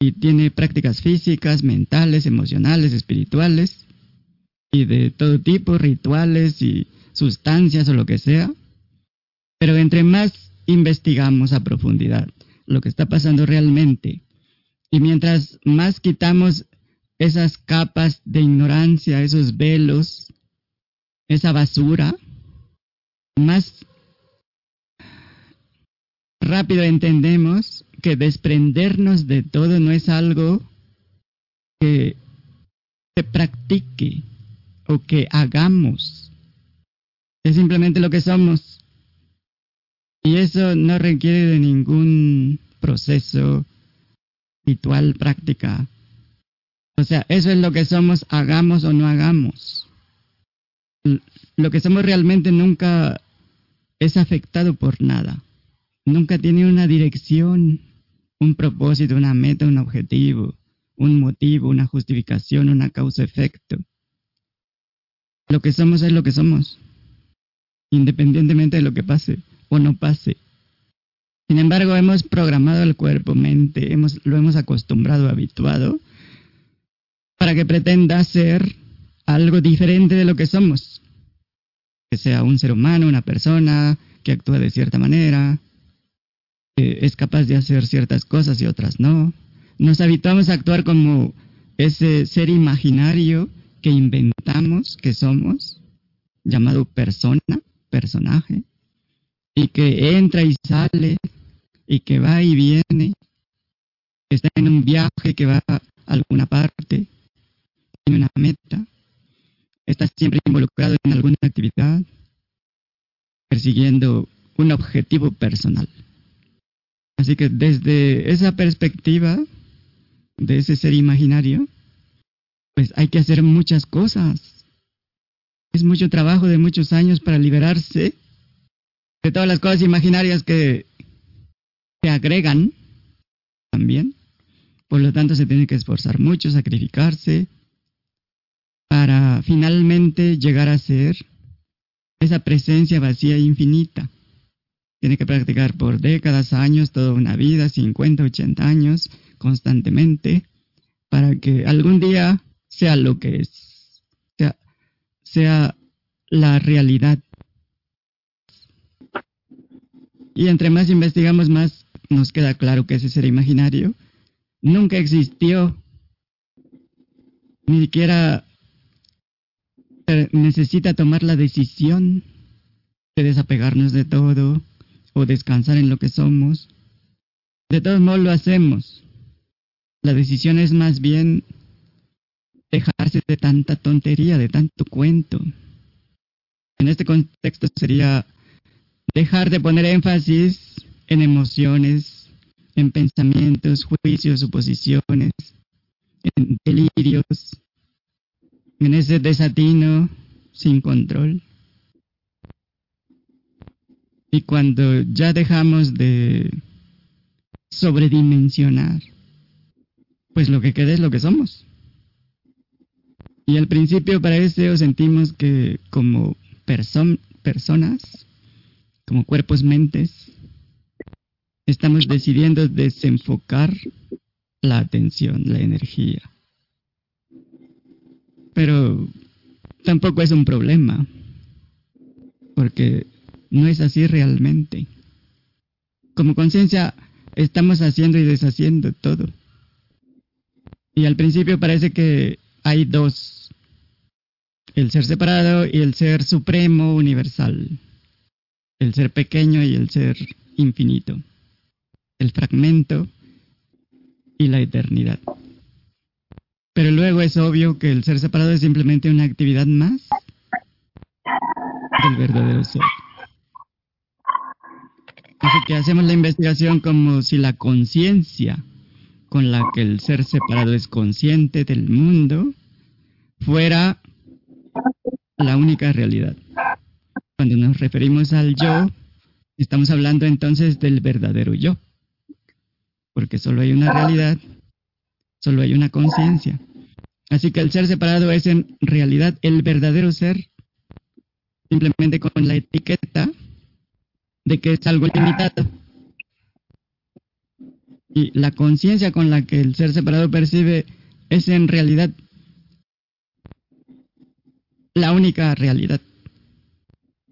B: Y tiene prácticas físicas, mentales, emocionales, espirituales. Y de todo tipo, rituales y sustancias o lo que sea. Pero entre más investigamos a profundidad lo que está pasando realmente y mientras más quitamos esas capas de ignorancia, esos velos, esa basura, más rápido entendemos que desprendernos de todo no es algo que se practique o que hagamos. Es simplemente lo que somos. Y eso no requiere de ningún proceso ritual, práctica. O sea, eso es lo que somos, hagamos o no hagamos. Lo que somos realmente nunca es afectado por nada. Nunca tiene una dirección, un propósito, una meta, un objetivo, un motivo, una justificación, una causa-efecto. Lo que somos es lo que somos, independientemente de lo que pase o no pase. Sin embargo, hemos programado el cuerpo, mente, lo hemos acostumbrado, habituado, para que pretenda ser algo diferente de lo que somos. Que sea un ser humano, una persona que actúa de cierta manera, que es capaz de hacer ciertas cosas y otras no. Nos habituamos a actuar como ese ser imaginario que inventamos, que somos, llamado persona, personaje, y que entra y sale y que va y viene, está en un viaje que va a alguna parte, tiene una meta, está siempre involucrado en alguna actividad, persiguiendo un objetivo personal. Así que desde esa perspectiva de ese ser imaginario, pues hay que hacer muchas cosas. Es mucho trabajo de muchos años para liberarse de todas las cosas imaginarias que se agregan también. Por lo tanto, se tiene que esforzar mucho, sacrificarse, para finalmente llegar a ser esa presencia vacía e infinita. Tiene que practicar por décadas, años, toda una vida, 50, 80 años, constantemente, para que algún día sea lo que es, sea, sea la realidad. Y entre más investigamos, más nos queda claro que ese ser imaginario nunca existió ni siquiera eh, necesita tomar la decisión de desapegarnos de todo o descansar en lo que somos. De todos modos lo hacemos. La decisión es más bien dejarse de tanta tontería, de tanto cuento. En este contexto sería dejar de poner énfasis en emociones, en pensamientos, juicios, suposiciones, en delirios, en ese desatino sin control. Y cuando ya dejamos de sobredimensionar, pues lo que queda es lo que somos. Y al principio parece o sentimos que como personas, como cuerpos mentes, estamos decidiendo desenfocar la atención, la energía. Pero tampoco es un problema, porque no es así realmente. Como conciencia estamos haciendo y deshaciendo todo. Y al principio parece que hay dos, el ser separado y el ser supremo universal, el ser pequeño y el ser infinito, el fragmento y la eternidad. Pero luego es obvio que el ser separado es simplemente una actividad más del verdadero ser. Así que hacemos la investigación como si la conciencia con la que el ser separado es consciente del mundo fuera la única realidad. Cuando nos referimos al yo, estamos hablando entonces del verdadero yo, porque solo hay una realidad, solo hay una conciencia. Así que el ser separado es en realidad el verdadero ser, simplemente con la etiqueta de que es algo limitado. Y la conciencia con la que el ser separado percibe es en realidad la única realidad.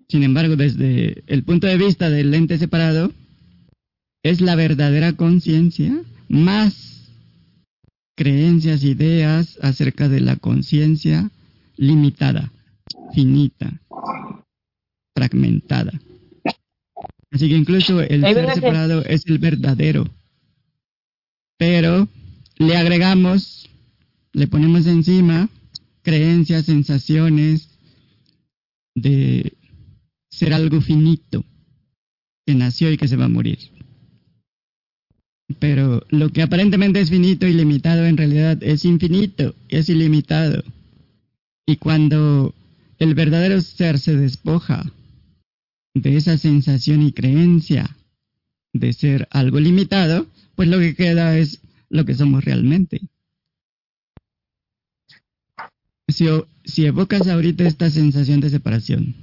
B: Sin embargo, desde el punto de vista del ente separado, es la verdadera conciencia más creencias, ideas acerca de la conciencia limitada, finita, fragmentada. Así que incluso el ser separado es el verdadero. Pero le agregamos, le ponemos encima creencias, sensaciones de ser algo finito, que nació y que se va a morir. Pero lo que aparentemente es finito y limitado en realidad es infinito, es ilimitado. Y cuando el verdadero ser se despoja de esa sensación y creencia de ser algo limitado, pues lo que queda es lo que somos realmente. Si, si evocas ahorita esta sensación de separación,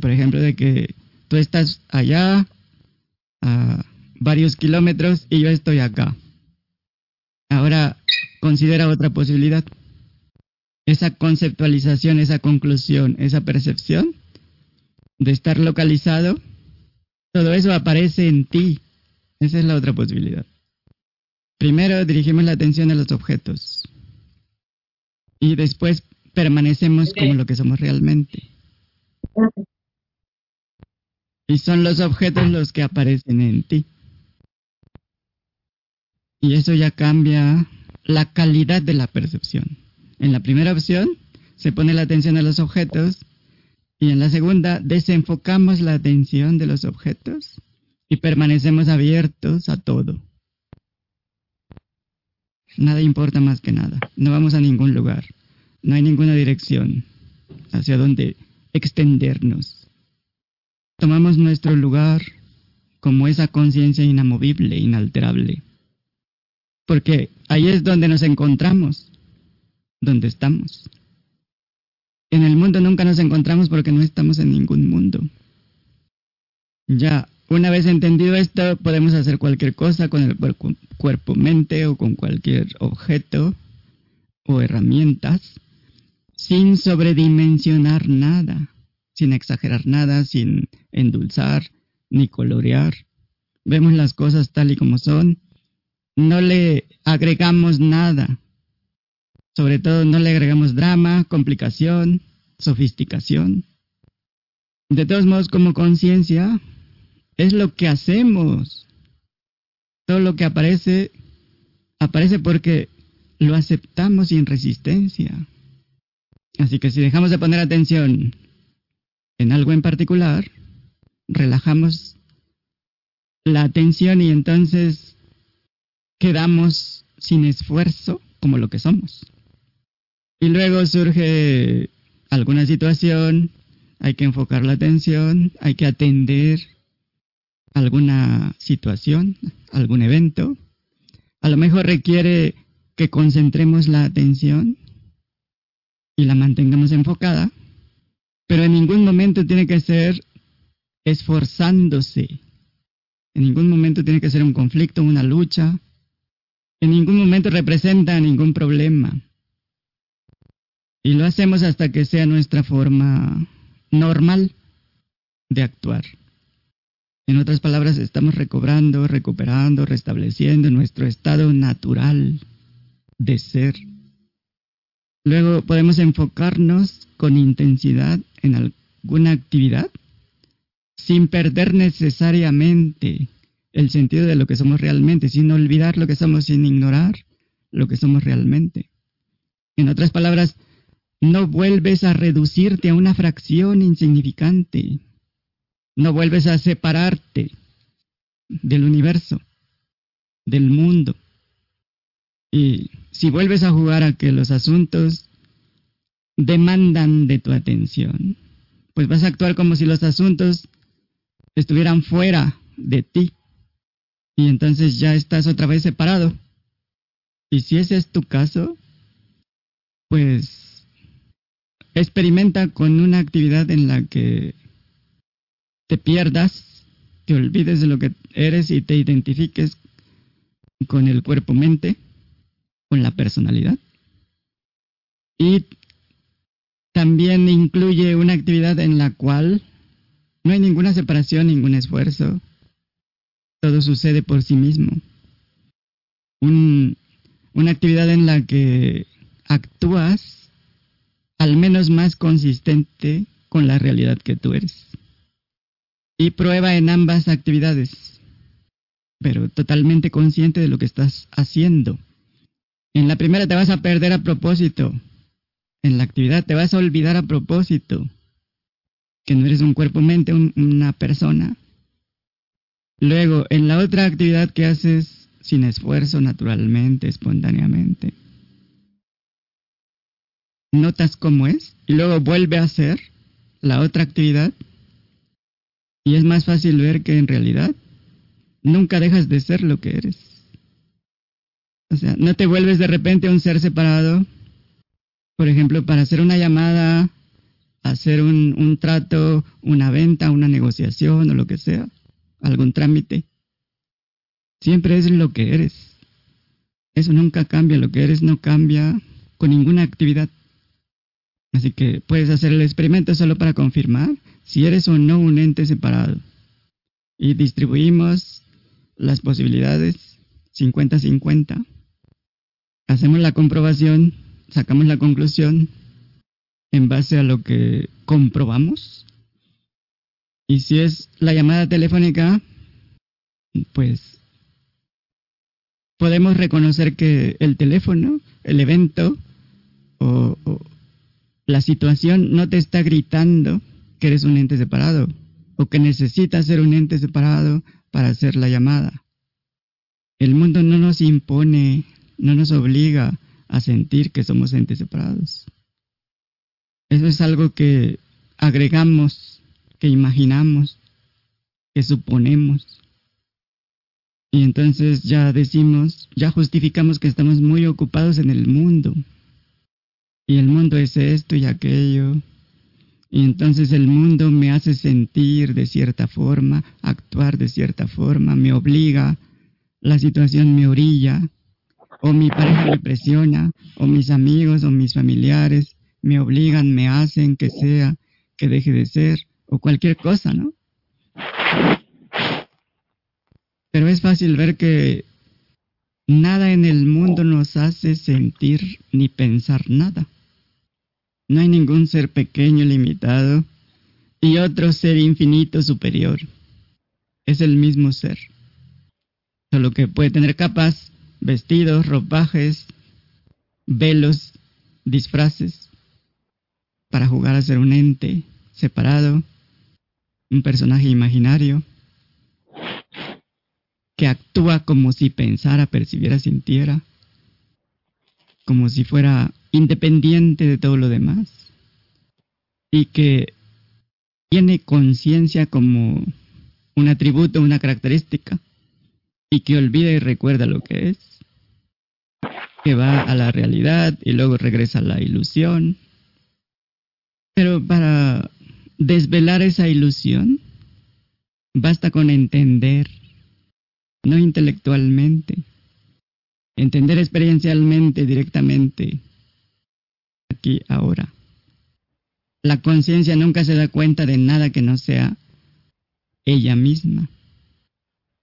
B: por ejemplo, de que tú estás allá a varios kilómetros y yo estoy acá. Ahora considera otra posibilidad. Esa conceptualización, esa conclusión, esa percepción de estar localizado, todo eso aparece en ti. Esa es la otra posibilidad. Primero dirigimos la atención a los objetos y después permanecemos como lo que somos realmente. Y son los objetos los que aparecen en ti. Y eso ya cambia la calidad de la percepción. En la primera opción se pone la atención a los objetos y en la segunda, desenfocamos la atención de los objetos y permanecemos abiertos a todo. Nada importa más que nada. No vamos a ningún lugar. No hay ninguna dirección hacia donde extendernos. Tomamos nuestro lugar como esa conciencia inamovible, inalterable. Porque ahí es donde nos encontramos, donde estamos. En el mundo nunca nos encontramos porque no estamos en ningún mundo. Ya, una vez entendido esto, podemos hacer cualquier cosa con el cuerpo, mente o con cualquier objeto o herramientas sin sobredimensionar nada, sin exagerar nada, sin endulzar ni colorear. Vemos las cosas tal y como son, no le agregamos nada, Sobre todo no le agregamos drama, complicación, sofisticación. De todos modos, como conciencia, es lo que hacemos. Todo lo que aparece, aparece porque lo aceptamos sin resistencia. Así que si dejamos de poner atención en algo en particular, relajamos la atención y entonces quedamos sin esfuerzo como lo que somos. Y luego surge alguna situación, hay que enfocar la atención, hay que atender alguna situación, algún evento. A lo mejor requiere que concentremos la atención y la mantengamos enfocada, pero en ningún momento tiene que ser esforzándose. En ningún momento tiene que ser un conflicto, una lucha. En ningún momento representa ningún problema. Y lo hacemos hasta que sea nuestra forma normal de actuar. En otras palabras, estamos recobrando, recuperando, restableciendo nuestro estado natural de ser. Luego podemos enfocarnos con intensidad en alguna actividad sin perder necesariamente el sentido de lo que somos realmente, sin olvidar lo que somos, sin ignorar lo que somos realmente. En otras palabras, no vuelves a reducirte a una fracción insignificante, no vuelves a separarte del universo, del mundo. Y si vuelves a jugar a que los asuntos demandan de tu atención, pues vas a actuar como si los asuntos estuvieran fuera de ti. Y entonces ya estás otra vez separado. Y si ese es tu caso, pues experimenta con una actividad en la que te pierdas, te olvides de lo que eres y te identifiques con el cuerpo-mente con la personalidad. Y también incluye una actividad en la cual no hay ninguna separación, ningún esfuerzo. Todo sucede por sí mismo. una actividad en la que actúas al menos más consistente con la realidad que tú eres. Y prueba en ambas actividades, pero totalmente consciente de lo que estás haciendo. En la primera te vas a perder a propósito. En la actividad te vas a olvidar a propósito. Que no eres un cuerpo-mente, una persona. Luego, en la otra actividad que haces sin esfuerzo, naturalmente, espontáneamente. Notas cómo es y luego vuelve a hacer la otra actividad. Y es más fácil ver que en realidad nunca dejas de ser lo que eres. O sea, no te vuelves de repente un ser separado. Por ejemplo, para hacer una llamada, hacer un, un trato, una venta, una negociación o lo que sea, algún trámite. Siempre es lo que eres. Eso nunca cambia, lo que eres no cambia con ninguna actividad. Así que puedes hacer el experimento solo para confirmar si eres o no un ente separado. Y distribuimos las posibilidades 50-50 hacemos la comprobación, sacamos la conclusión en base a lo que comprobamos. Y si es la llamada telefónica, pues podemos reconocer que el teléfono, el evento o, la situación no te está gritando que eres un ente separado o que necesitas ser un ente separado para hacer la llamada. El mundo no nos impone no nos obliga a sentir que somos entes separados. Eso es algo que agregamos, que imaginamos, que suponemos. Y entonces ya decimos, ya justificamos que estamos muy ocupados en el mundo. Y el mundo es esto y aquello. Y entonces el mundo me hace sentir de cierta forma, actuar de cierta forma, me obliga, la situación me orilla, o mi pareja me presiona, o mis amigos o mis familiares me obligan, me hacen que sea, que deje de ser, o cualquier cosa, ¿no? Pero es fácil ver que Nada en el mundo nos hace sentir ni pensar nada. No hay ningún ser pequeño limitado y otro ser infinito superior. Es el mismo ser. Solo que puede tener capas, vestidos, ropajes, velos, disfraces, para jugar a ser un ente separado, un personaje imaginario, que actúa como si pensara, percibiera, sintiera, como si fuera independiente de todo lo demás, y que tiene conciencia como un atributo, una característica, y que olvida y recuerda lo que es, que va a la realidad y luego regresa a la ilusión. Pero para desvelar esa ilusión, basta con entender, no intelectualmente, entender experiencialmente, directamente, aquí, ahora. La conciencia nunca se da cuenta de nada que no sea ella misma.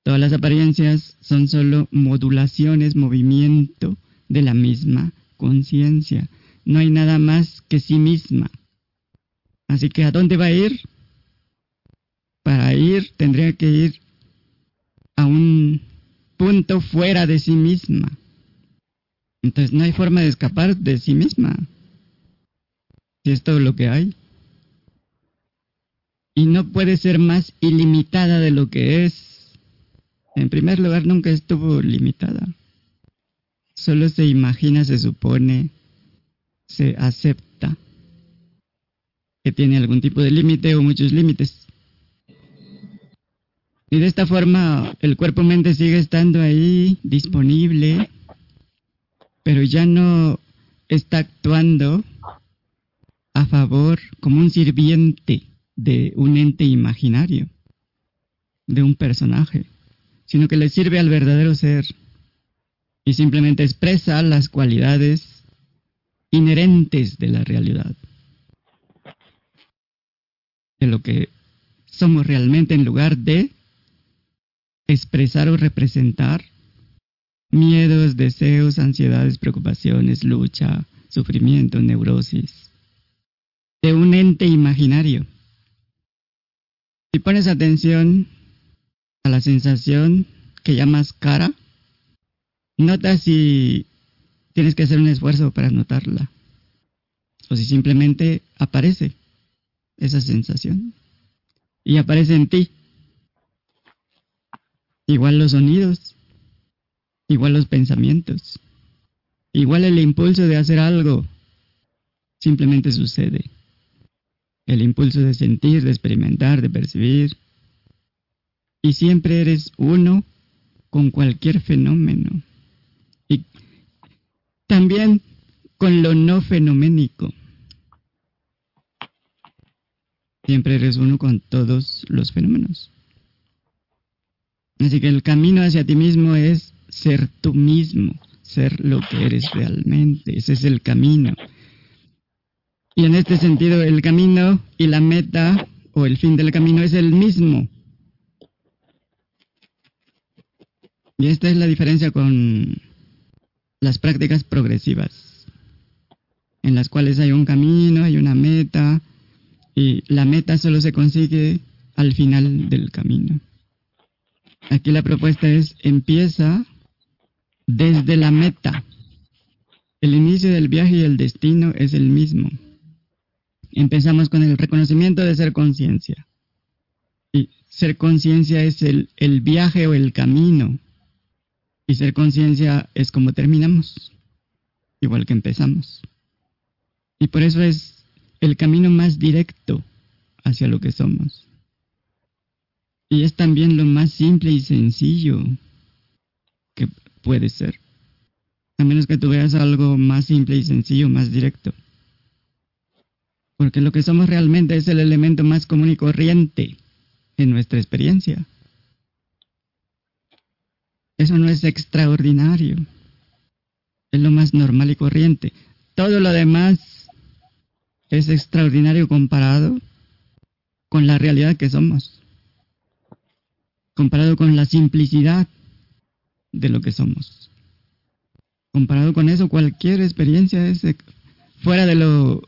B: Todas las apariencias son solo modulaciones, movimiento de la misma conciencia. No hay nada más que sí misma. Así que ¿a dónde va a ir? Para ir tendría que ir a un punto fuera de sí misma. Entonces no hay forma de escapar de sí misma. Si es todo lo que hay. Y no puede ser más ilimitada de lo que es. En primer lugar, nunca estuvo limitada. Solo se imagina, se supone, se acepta que tiene algún tipo de límite o muchos límites. Y de esta forma el cuerpo-mente sigue estando ahí, disponible, pero ya no está actuando a favor como un sirviente de un ente imaginario, de un personaje sino que le sirve al verdadero ser y simplemente expresa las cualidades inherentes de la realidad, lo que somos realmente en lugar de expresar o representar miedos, deseos, ansiedades, preocupaciones, lucha, sufrimiento, neurosis, de un ente imaginario. Si pones atención a la sensación que llamas cara, nota si tienes que hacer un esfuerzo para notarla o si simplemente aparece esa sensación y aparece en ti. Igual los sonidos, igual los pensamientos, igual el impulso de hacer algo, simplemente sucede. El impulso de sentir, de experimentar, de percibir, y siempre eres uno con cualquier fenómeno. Y también con lo no fenoménico. Siempre eres uno con todos los fenómenos. Así que el camino hacia ti mismo es ser tú mismo, ser lo que eres realmente. Ese es el camino. Y en este sentido, el camino y la meta o el fin del camino es el mismo. Y esta es la diferencia con las prácticas progresivas, en las cuales hay un camino, hay una meta, y la meta solo se consigue al final del camino. Aquí la propuesta es, empieza desde la meta. El inicio del viaje y el destino es el mismo. Empezamos con el reconocimiento de ser conciencia. Y ser conciencia es el, el viaje o el camino y ser conciencia es como terminamos, igual que empezamos. Y por eso es el camino más directo hacia lo que somos. Y es también lo más simple y sencillo que puede ser. A menos que tú veas algo más simple y sencillo, más directo. Porque lo que somos realmente es el elemento más común y corriente en nuestra experiencia. Eso no es extraordinario. Es lo más normal y corriente. Todo lo demás es extraordinario comparado con la realidad que somos. Comparado con la simplicidad de lo que somos. comparado con eso, cualquier experiencia es fuera de lo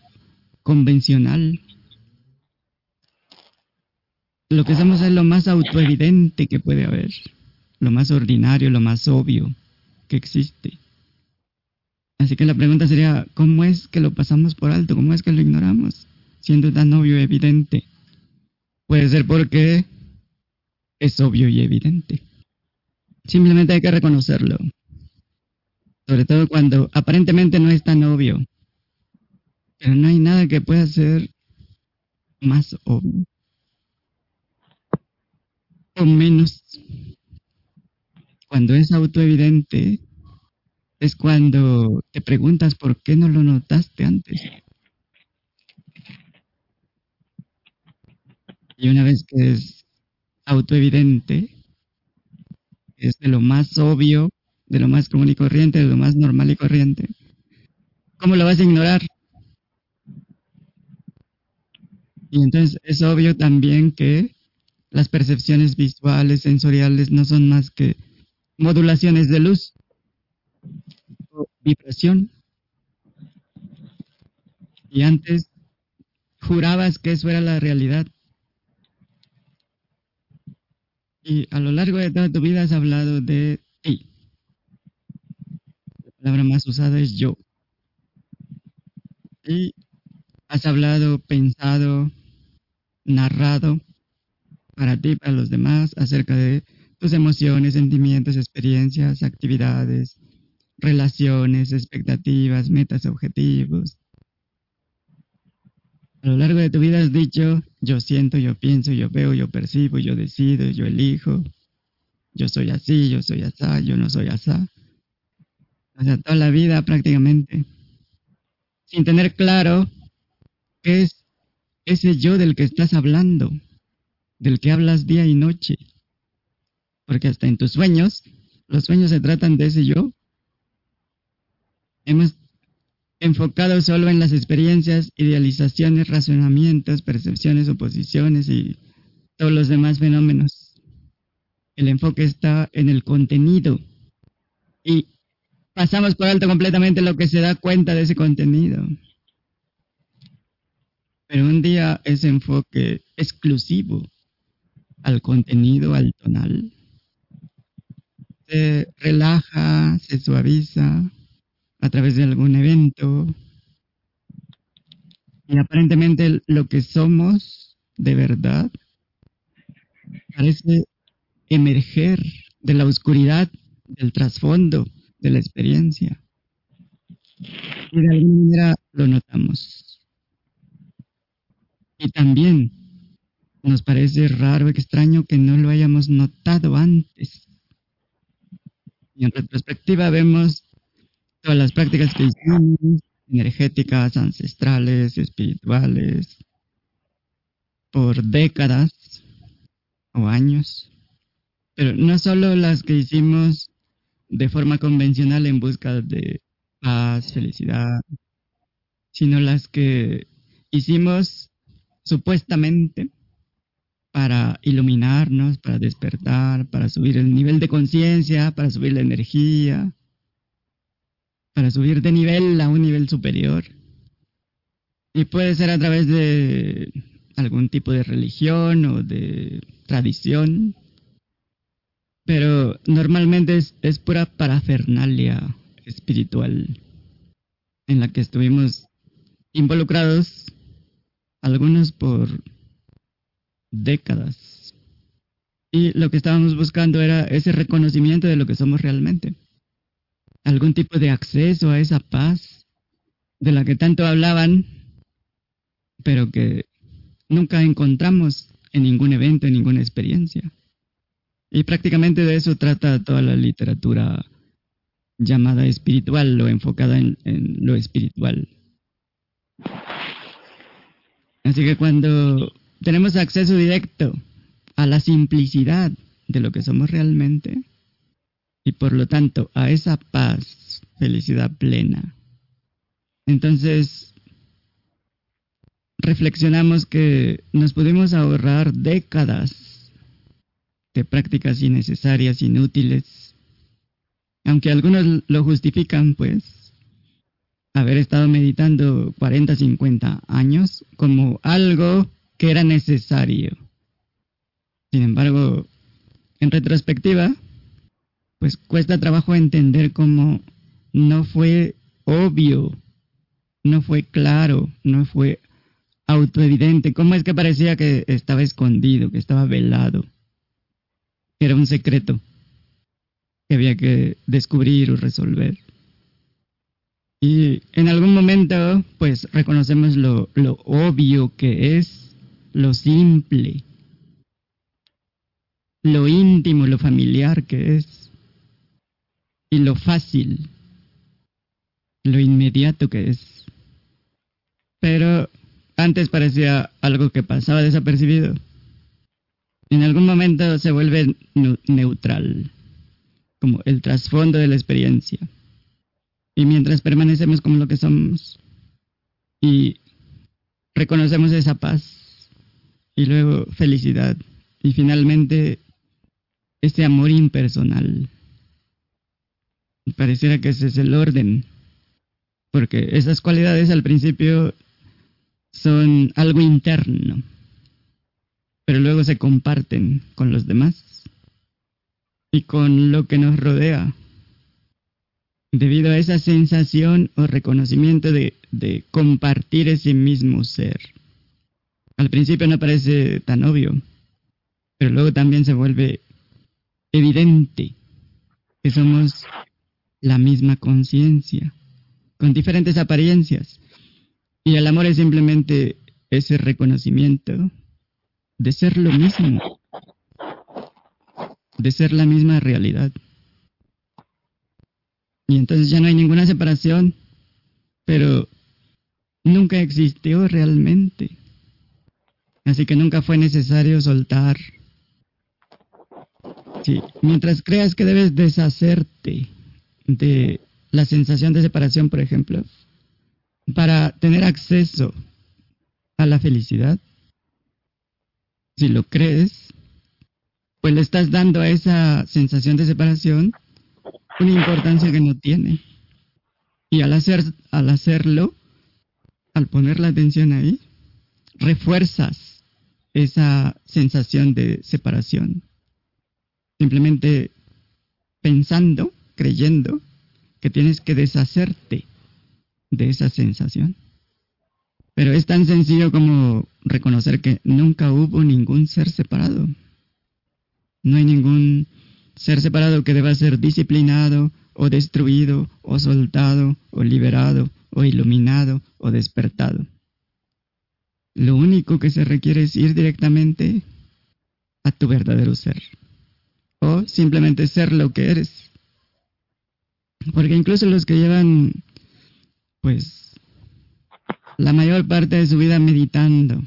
B: convencional. Lo que somos es lo más autoevidente que puede haber, lo más ordinario, lo más obvio que existe. Así que la pregunta sería, ¿cómo es que lo pasamos por alto? ¿Cómo es que lo ignoramos? Siendo tan obvio y evidente. Puede ser porque es obvio y evidente. Simplemente hay que reconocerlo. Sobre todo cuando aparentemente no es tan obvio. Pero no hay nada que pueda ser más obvio. O menos. Cuando es autoevidente, es cuando te preguntas por qué no lo notaste antes. Y una vez que es autoevidente, es de lo más obvio, de lo más común y corriente, de lo más normal y corriente. ¿Cómo lo vas a ignorar? Y entonces es obvio también que las percepciones visuales, sensoriales, no son más que modulaciones de luz vibración. Y antes jurabas que eso era la realidad. Y a lo largo de toda tu vida has hablado de ti. La palabra más usada es yo. Y has hablado, pensado, narrado para ti, para los demás, acerca de tus emociones, sentimientos, experiencias, actividades, relaciones, expectativas, metas, objetivos. A lo largo de tu vida has dicho, yo siento, yo pienso, yo veo, yo percibo, yo decido, yo elijo, yo soy así, yo soy asá, yo no soy asá. O sea, toda la vida prácticamente. Sin tener claro qué es ese yo del que estás hablando, del que hablas día y noche. Porque hasta en tus sueños, los sueños se tratan de ese yo. Hemos enfocado solo en las experiencias, idealizaciones, razonamientos, percepciones, oposiciones y todos los demás fenómenos. El enfoque está en el contenido y pasamos por alto completamente lo que se da cuenta de ese contenido. Pero un día ese enfoque exclusivo al contenido, al tonal, se relaja, se suaviza, a través de algún evento. Y aparentemente lo que somos de verdad parece emerger de la oscuridad, del trasfondo de la experiencia. Y de alguna manera lo notamos. Y también nos parece raro, extraño que no lo hayamos notado antes. Y en retrospectiva vemos todas las prácticas que hicimos, energéticas, ancestrales, espirituales, por décadas o años, pero no solo las que hicimos de forma convencional en busca de paz, felicidad, sino las que hicimos supuestamente para iluminarnos, para despertar, para subir el nivel de conciencia, para subir la energía, para subir de nivel a un nivel superior. Y puede ser a través de algún tipo de religión o de tradición. Pero normalmente es, pura parafernalia espiritual en la que estuvimos involucrados, algunos por décadas. Y lo que estábamos buscando era ese reconocimiento de lo que somos realmente algún tipo de acceso a esa paz de la que tanto hablaban, pero que nunca encontramos en ningún evento, en ninguna experiencia. Y prácticamente de eso trata toda la literatura llamada espiritual o enfocada en, en lo espiritual. Así que cuando tenemos acceso directo a la simplicidad de lo que somos realmente, y por lo tanto a esa paz, felicidad plena. Entonces, reflexionamos que nos pudimos ahorrar décadas de prácticas innecesarias, inútiles, Aunque algunos lo justifican, pues, haber estado meditando 40, 50 años como algo que era necesario. Sin embargo, en retrospectiva, pues cuesta trabajo entender cómo no fue obvio, no fue claro, no fue autoevidente, cómo es que parecía que estaba escondido, que estaba velado, que era un secreto que había que descubrir o resolver. Y en algún momento, pues reconocemos lo, lo obvio que es, lo simple, lo íntimo, lo familiar que es, y lo fácil, lo inmediato que es. Pero antes parecía algo que pasaba desapercibido. En algún momento se vuelve neutral, como el trasfondo de la experiencia. Y mientras permanecemos como lo que somos y reconocemos esa paz y luego felicidad y finalmente ese amor impersonal. Pareciera que ese es el orden, porque esas cualidades al principio son algo interno, pero luego se comparten con los demás y con lo que nos rodea, debido a esa sensación o reconocimiento de, de compartir ese mismo ser. Al principio no parece tan obvio, pero luego también se vuelve evidente que somos la misma conciencia, con diferentes apariencias. Y el amor es simplemente ese reconocimiento de ser lo mismo, de ser la misma realidad. Y entonces ya no hay ninguna separación, pero nunca existió realmente. Así que nunca fue necesario soltar mientras creas que debes deshacerte de la sensación de separación, por ejemplo, para tener acceso a la felicidad, si lo crees, pues le estás dando a esa sensación de separación una importancia que no tiene. Y al, hacer, al hacerlo, al poner la atención ahí, refuerzas esa sensación de separación simplemente pensando, creyendo que tienes que deshacerte de esa sensación. Pero es tan sencillo como reconocer que nunca hubo ningún ser separado. No hay ningún ser separado que deba ser disciplinado o destruido o soltado o liberado o iluminado o despertado. Lo único que se requiere es ir directamente a tu verdadero ser o simplemente ser lo que eres. Porque incluso los que llevan, pues, la mayor parte de su vida meditando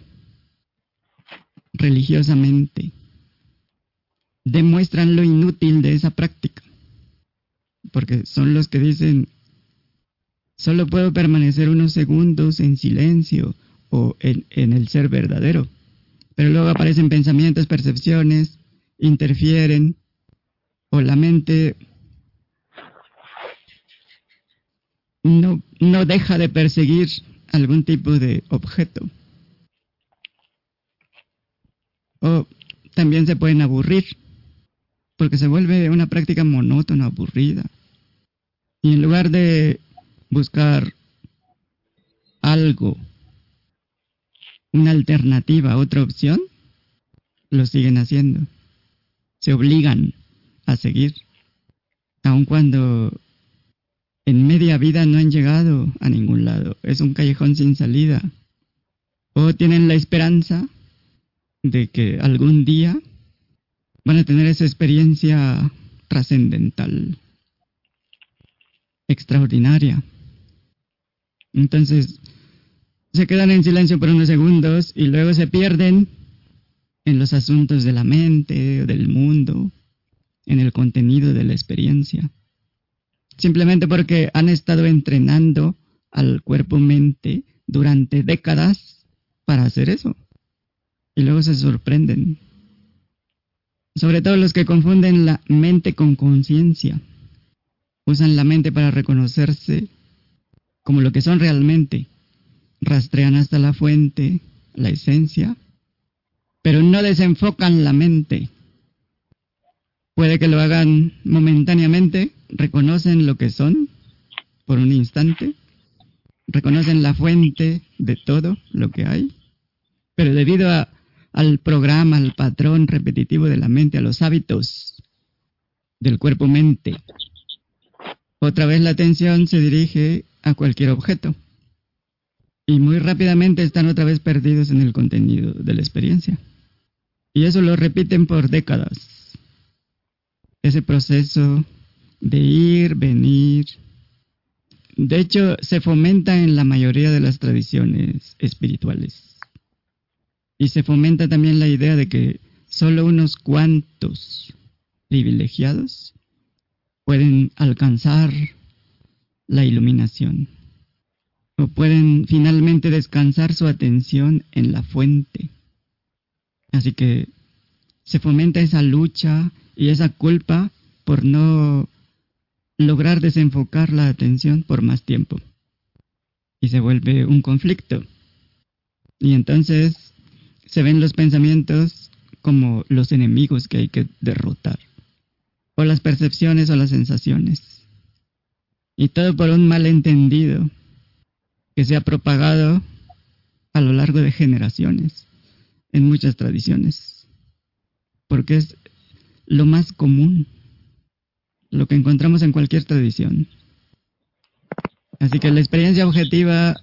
B: religiosamente, demuestran lo inútil de esa práctica. Porque son los que dicen, solo puedo permanecer unos segundos en silencio o en, en el ser verdadero. Pero luego aparecen pensamientos, percepciones, interfieren o la mente no, no deja de perseguir algún tipo de objeto. O también se pueden aburrir, porque se vuelve una práctica monótona, aburrida. Y en lugar de buscar algo, una alternativa, otra opción, lo siguen haciendo. Se obligan a seguir, aun cuando en media vida no han llegado a ningún lado. Es un callejón sin salida. O tienen la esperanza de que algún día van a tener esa experiencia trascendental, extraordinaria. Entonces, se quedan en silencio por unos segundos y luego se pierden en los asuntos de la mente del mundo en el contenido de la experiencia. Simplemente porque han estado entrenando al cuerpo-mente durante décadas para hacer eso. Y luego se sorprenden. Sobre todo los que confunden la mente con conciencia. usan la mente para reconocerse como lo que son realmente, rastrean hasta la fuente, la esencia, pero no desenfocan la mente. Puede que lo hagan momentáneamente, reconocen lo que son por un instante, reconocen la fuente de todo lo que hay, pero debido al programa, al patrón repetitivo de la mente, a los hábitos del cuerpo-mente, otra vez la atención se dirige a cualquier objeto y muy rápidamente están otra vez perdidos en el contenido de la experiencia. Y eso lo repiten por décadas. Ese proceso de ir, venir. De hecho, se fomenta en la mayoría de las tradiciones espirituales. Y se fomenta también la idea de que solo unos cuantos privilegiados pueden alcanzar la iluminación o pueden finalmente descansar su atención en la fuente. Así que se fomenta esa lucha y esa culpa por no lograr desenfocar la atención por más tiempo. Y se vuelve un conflicto. Y entonces se ven los pensamientos como los enemigos que hay que derrotar. O las percepciones o las sensaciones. Y todo por un malentendido que se ha propagado a lo largo de generaciones en muchas tradiciones, porque es lo más común, lo que encontramos en cualquier tradición. Así que la experiencia objetiva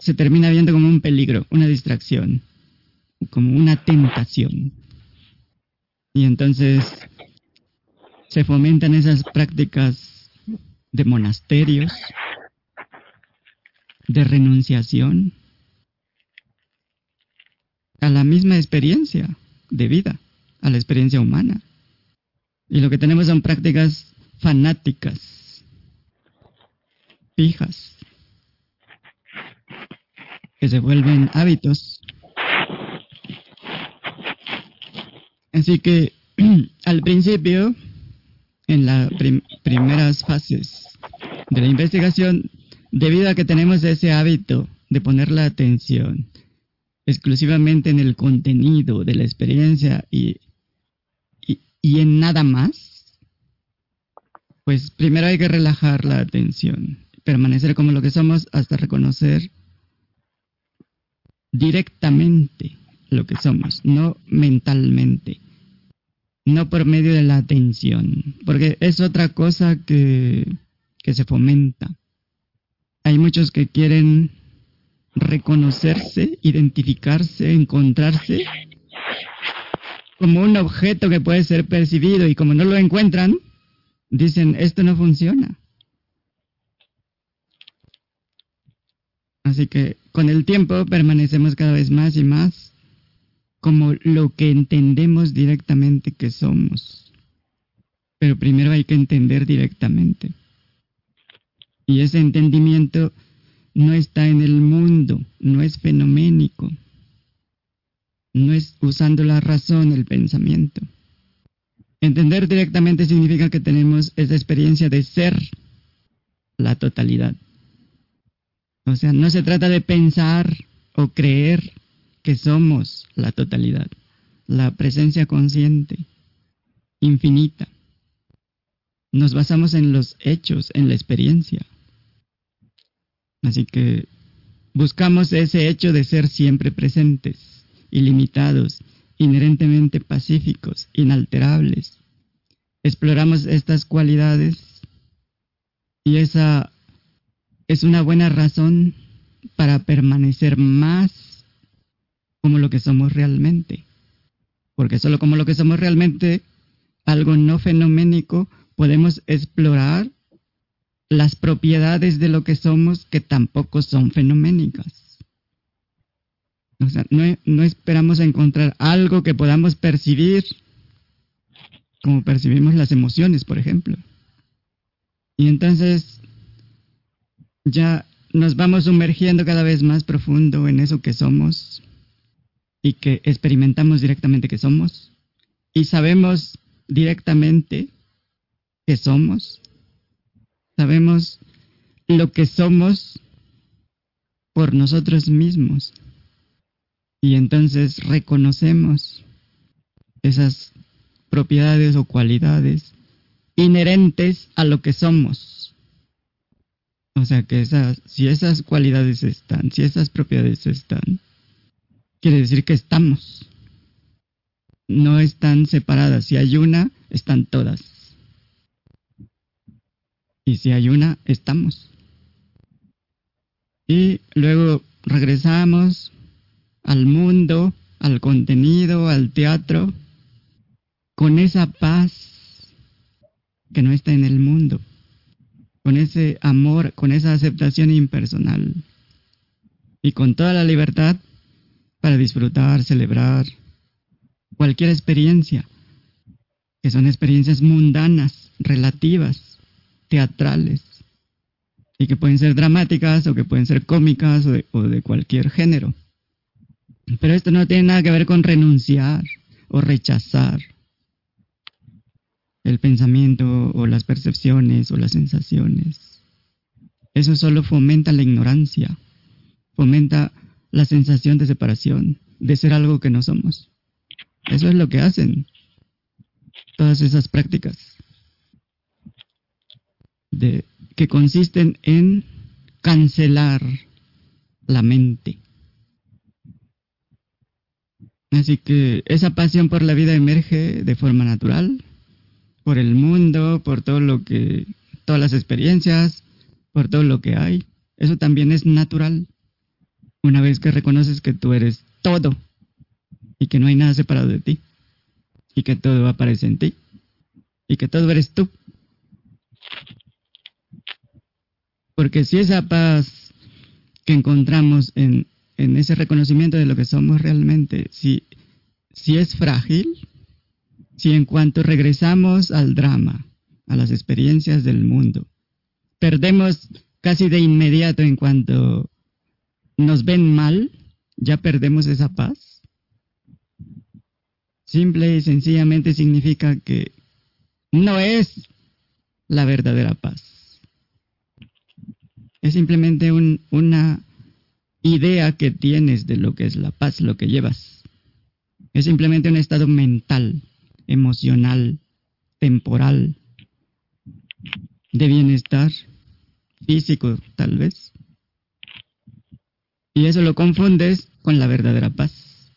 B: se termina viendo como un peligro, una distracción, como una tentación. Y entonces se fomentan esas prácticas de monasterios, de renunciación, a la misma experiencia de vida, a la experiencia humana. Y lo que tenemos son prácticas fanáticas, fijas, que se vuelven hábitos. Así que al principio, en las primeras fases de la investigación, debido a que tenemos ese hábito de poner la atención exclusivamente en el contenido de la experiencia y, y, en nada más, pues primero hay que relajar la atención, permanecer como lo que somos hasta reconocer directamente lo que somos, no mentalmente, no por medio de la atención, porque es otra cosa que, que se fomenta. Hay muchos que quieren reconocerse, identificarse, encontrarse como un objeto que puede ser percibido y como no lo encuentran, dicen, esto no funciona. Así que con el tiempo permanecemos cada vez más y más como lo que entendemos directamente que somos. Pero primero hay que entender directamente. Y ese entendimiento no está en el mundo, no es fenoménico, no es usando la razón, el pensamiento. Entender directamente significa que tenemos esa experiencia de ser la totalidad. O sea, no se trata de pensar o creer que somos la totalidad, la presencia consciente, infinita. Nos basamos en los hechos, en la experiencia. Así que buscamos ese hecho de ser siempre presentes, ilimitados, inherentemente pacíficos, inalterables. Exploramos estas cualidades y esa es una buena razón para permanecer más como lo que somos realmente. Porque solo como lo que somos realmente, algo no fenoménico, podemos explorar las propiedades de lo que somos que tampoco son fenoménicas. O sea, no, esperamos encontrar algo que podamos percibir, como percibimos las emociones, por ejemplo. Y entonces ya nos vamos sumergiendo cada vez más profundo en eso que somos y que experimentamos directamente que somos y sabemos directamente que somos Sabemos lo que somos por nosotros mismos. Y entonces reconocemos esas propiedades o cualidades inherentes a lo que somos. O sea que esas, si esas cualidades están, si esas propiedades están, quiere decir que estamos. No están separadas. Si hay una, están todas. Y si hay una, estamos. Y luego regresamos al mundo, al contenido, al teatro, con esa paz que no está en el mundo, con ese amor, con esa aceptación impersonal y con toda la libertad para disfrutar, celebrar cualquier experiencia, que son experiencias mundanas, relativas, teatrales, y que pueden ser dramáticas o que pueden ser cómicas o de, cualquier género. Pero esto no tiene nada que ver con renunciar o rechazar el pensamiento o las percepciones o las sensaciones. Eso solo fomenta la ignorancia, fomenta la sensación de separación, de ser algo que no somos. Eso es lo que hacen todas esas prácticas que consisten en cancelar la mente. Así que esa pasión por la vida emerge de forma natural, por el mundo, por todo lo que, todas las experiencias, por todo lo que hay. Eso también es natural. Una vez que reconoces que tú eres todo y que no hay nada separado de ti y que todo aparece en ti y que todo eres tú. Porque si esa paz que encontramos en, ese reconocimiento de lo que somos realmente, si, si es frágil, si en cuanto regresamos al drama, a las experiencias del mundo, perdemos casi de inmediato en cuanto nos ven mal, ya perdemos esa paz. Simple y sencillamente significa que no es la verdadera paz. Es simplemente una idea que tienes de lo que es la paz, lo que llevas. Es simplemente un estado mental, emocional, temporal, de bienestar físico, tal vez. Y eso lo confundes con la verdadera paz.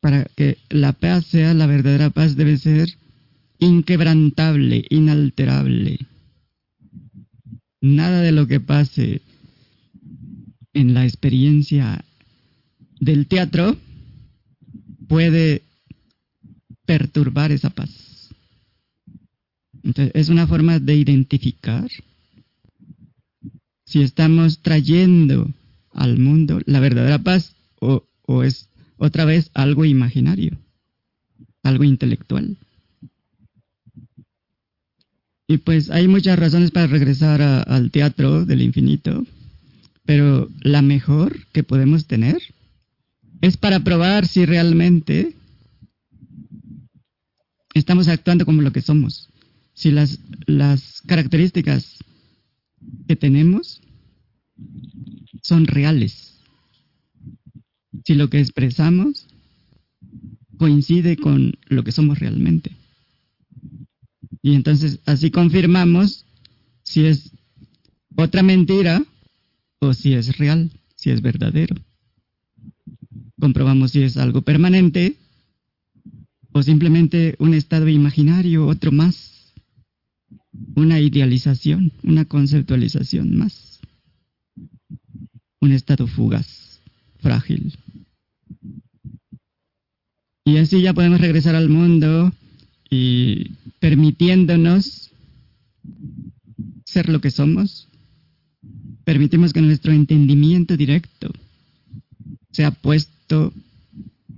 B: Para que la paz sea la verdadera paz debe ser inquebrantable, inalterable nada de lo que pase en la experiencia del teatro puede perturbar esa paz. Entonces, es una forma de identificar si estamos trayendo al mundo la verdadera paz o, o es otra vez algo imaginario, algo intelectual. Y pues hay muchas razones para regresar al teatro del infinito, pero la mejor que podemos tener es para probar si realmente estamos actuando como lo que somos, si las, las características que tenemos son reales, si lo que expresamos coincide con lo que somos realmente. Y entonces así confirmamos si es otra mentira o si es real, si es verdadero. Comprobamos si es algo permanente o simplemente un estado imaginario, otro más, una idealización, una conceptualización más, un estado fugaz, frágil. Y así ya podemos regresar al mundo y permitiéndonos ser lo que somos, permitimos que nuestro entendimiento directo sea puesto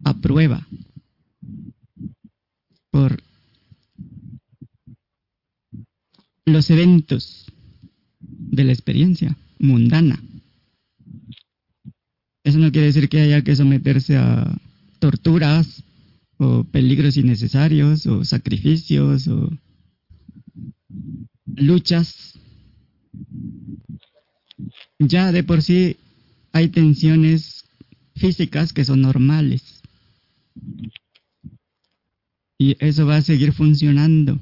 B: a prueba por los eventos de la experiencia mundana. Eso no quiere decir que haya que someterse a torturas o peligros innecesarios o sacrificios o luchas, ya de por sí hay tensiones físicas que son normales. Y eso va a seguir funcionando.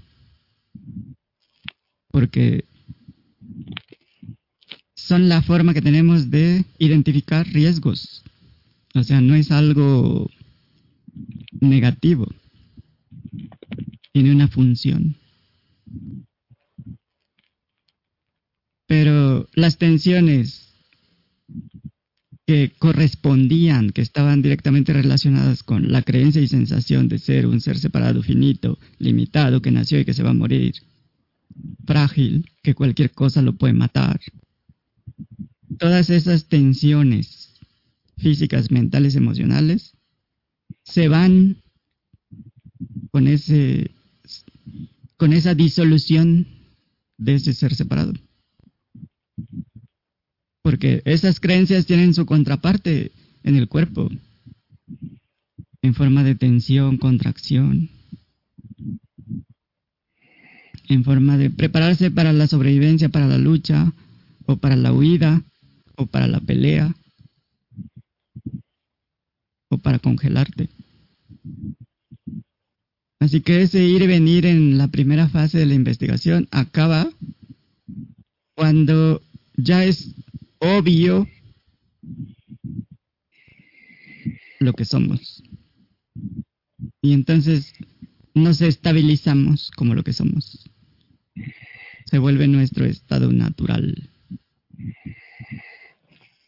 B: Porque son la forma que tenemos de identificar riesgos. O sea, no es algo negativo. Tiene una función. Pero las tensiones que correspondían, que estaban directamente relacionadas con la creencia y sensación de ser un ser separado, finito, limitado, que nació y que se va a morir, frágil, que cualquier cosa lo puede matar. Todas esas tensiones físicas, mentales, emocionales, se van con ese con esa disolución de ese ser separado porque esas creencias tienen su contraparte en el cuerpo, en forma de tensión, contracción, en forma de prepararse para la sobrevivencia, para la lucha, o para la huida, o para la pelea, o para congelarte. Así que ese ir y venir en la primera fase de la investigación acaba cuando ya es obvio lo que somos. Y entonces nos estabilizamos como lo que somos. Se vuelve nuestro estado natural.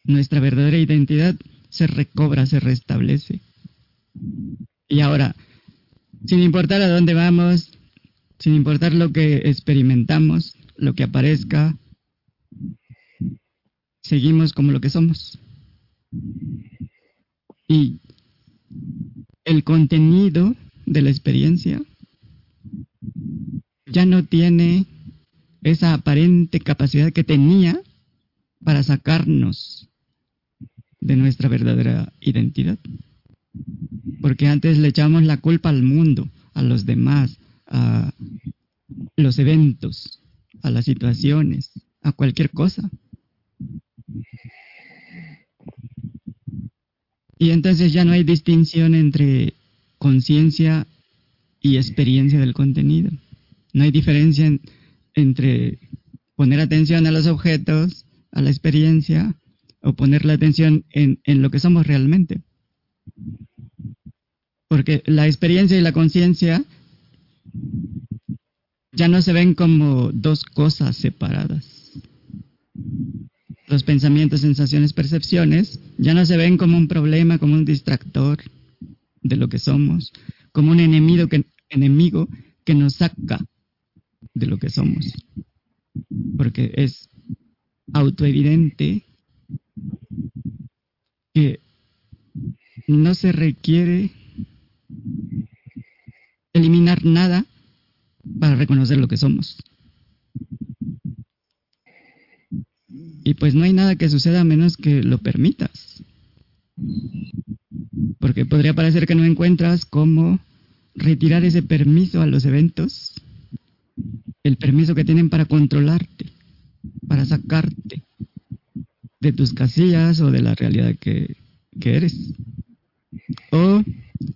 B: Nuestra verdadera identidad se recobra, se restablece. Y ahora, sin importar a dónde vamos, sin importar lo que experimentamos, lo que aparezca, seguimos como lo que somos. Y el contenido de la experiencia ya no tiene esa aparente capacidad que tenía para sacarnos de nuestra verdadera identidad. Porque antes le echamos la culpa al mundo, a los demás, a los eventos, a las situaciones, a cualquier cosa. Y entonces ya no hay distinción entre conciencia y experiencia del contenido. No hay diferencia entre poner atención a los objetos, a la experiencia, o poner la atención en, en lo que somos realmente. Porque la experiencia y la conciencia ya no se ven como dos cosas separadas los pensamientos, sensaciones, percepciones, ya no se ven como un problema, como un distractor de lo que somos, como un enemigo que, enemigo que nos saca de lo que somos. Porque es autoevidente que no se requiere eliminar nada para reconocer lo que somos. Y pues no hay nada que suceda a menos que lo permitas. Porque podría parecer que no encuentras cómo retirar ese permiso a los eventos, el permiso que tienen para controlarte, para sacarte de tus casillas o de la realidad que, que eres. O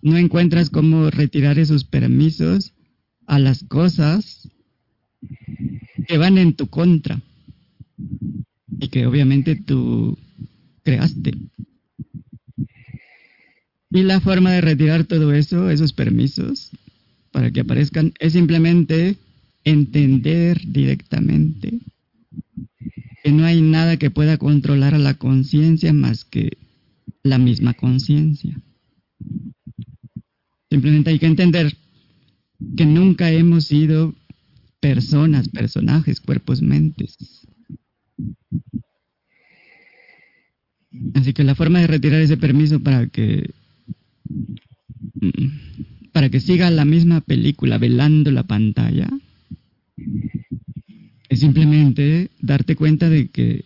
B: no encuentras cómo retirar esos permisos a las cosas que van en tu contra y que obviamente tú creaste. Y la forma de retirar todo eso, esos permisos, para que aparezcan, es simplemente entender directamente que no hay nada que pueda controlar a la conciencia más que la misma conciencia. Simplemente hay que entender que nunca hemos sido personas, personajes, cuerpos, mentes. Así que la forma de retirar ese permiso para que mm, para que siga la misma película velando la pantalla es simplemente darte cuenta de que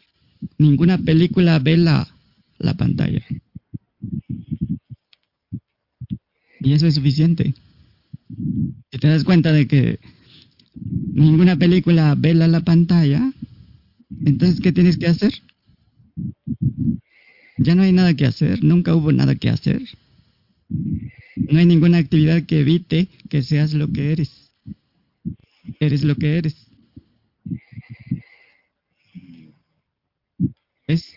B: ninguna película vela la pantalla. Y eso es suficiente. Si te das cuenta de que ninguna película vela la pantalla, entonces, ¿qué tienes que hacer? Ya no hay nada que hacer, nunca hubo nada que hacer. No hay ninguna actividad que evite que seas lo que eres. Eres lo que eres. Es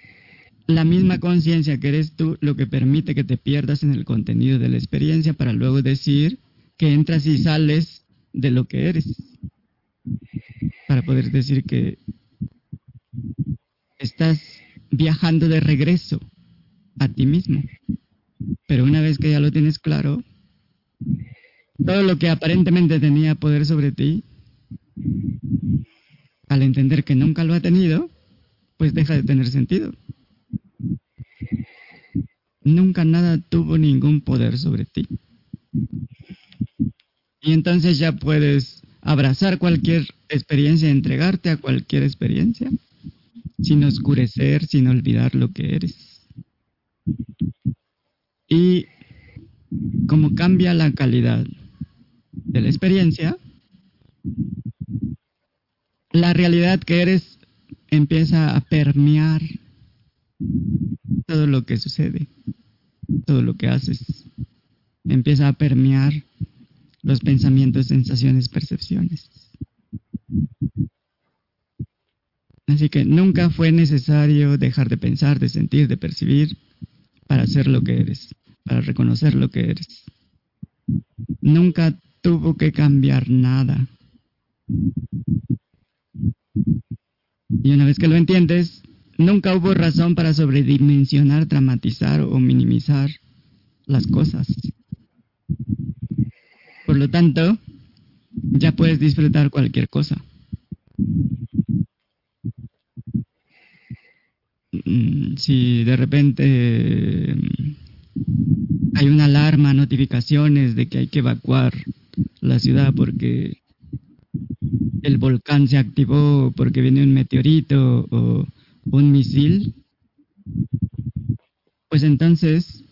B: la misma conciencia que eres tú lo que permite que te pierdas en el contenido de la experiencia para luego decir que entras y sales de lo que eres. Para poder decir que estás viajando de regreso a ti mismo. Pero una vez que ya lo tienes claro, todo lo que aparentemente tenía poder sobre ti, al entender que nunca lo ha tenido, pues deja de tener sentido. Nunca nada tuvo ningún poder sobre ti. Y entonces ya puedes abrazar cualquier experiencia, entregarte a cualquier experiencia, sin oscurecer, sin olvidar lo que eres. Y como cambia la calidad de la experiencia, la realidad que eres empieza a permear todo lo que sucede, todo lo que haces. Empieza a permear los pensamientos, sensaciones, percepciones. Así que nunca fue necesario dejar de pensar, de sentir, de percibir para ser lo que eres, para reconocer lo que eres. Nunca tuvo que cambiar nada. Y una vez que lo entiendes, nunca hubo razón para sobredimensionar, dramatizar o minimizar las cosas. Por lo tanto, ya puedes disfrutar cualquier cosa. Mm, si de repente mm, hay una alarma, notificaciones de que hay que evacuar la ciudad porque el volcán se activó, porque viene un meteorito o un misil, pues entonces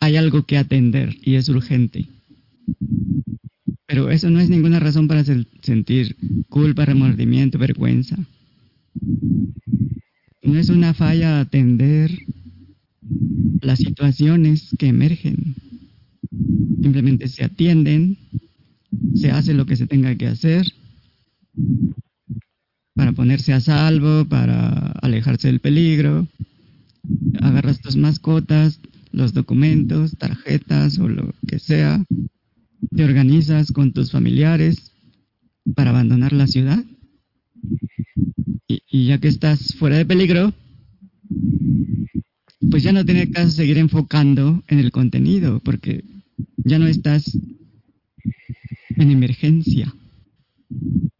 B: hay algo que atender y es urgente. Pero eso no es ninguna razón para sentir culpa, remordimiento, vergüenza. No es una falla atender las situaciones que emergen. Simplemente se atienden, se hace lo que se tenga que hacer para ponerse a salvo, para alejarse del peligro. Agarras tus mascotas, los documentos, tarjetas o lo que sea, te organizas con tus familiares para abandonar la ciudad. Y, ya que estás fuera de peligro, pues ya no tiene caso seguir enfocando en el contenido, porque ya no estás en emergencia.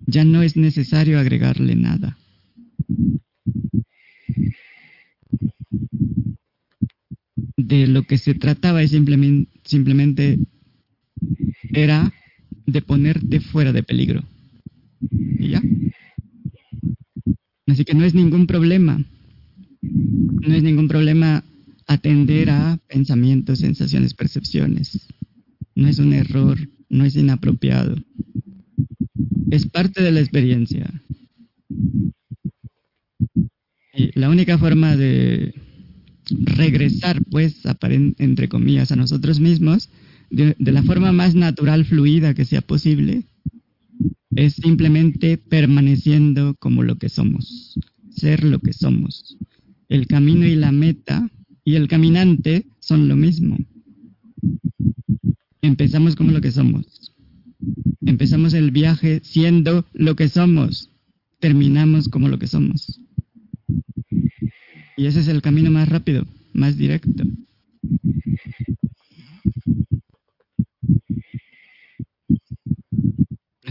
B: Ya no es necesario agregarle nada de lo que se trataba es simplemente, simplemente era de ponerte fuera de peligro. Y ya. Así que no es ningún problema. No es ningún problema atender a pensamientos, sensaciones, percepciones. No es un error, no es inapropiado. Es parte de la experiencia. Y la única forma de regresar, pues, entre comillas, a nosotros mismos de, la forma más natural, fluida que sea posible, es simplemente permaneciendo como lo que somos, ser lo que somos. El camino y la meta y el caminante son lo mismo. Empezamos como lo que somos. Empezamos el viaje siendo lo que somos. Terminamos como lo que somos. Y ese es el camino más rápido, más directo.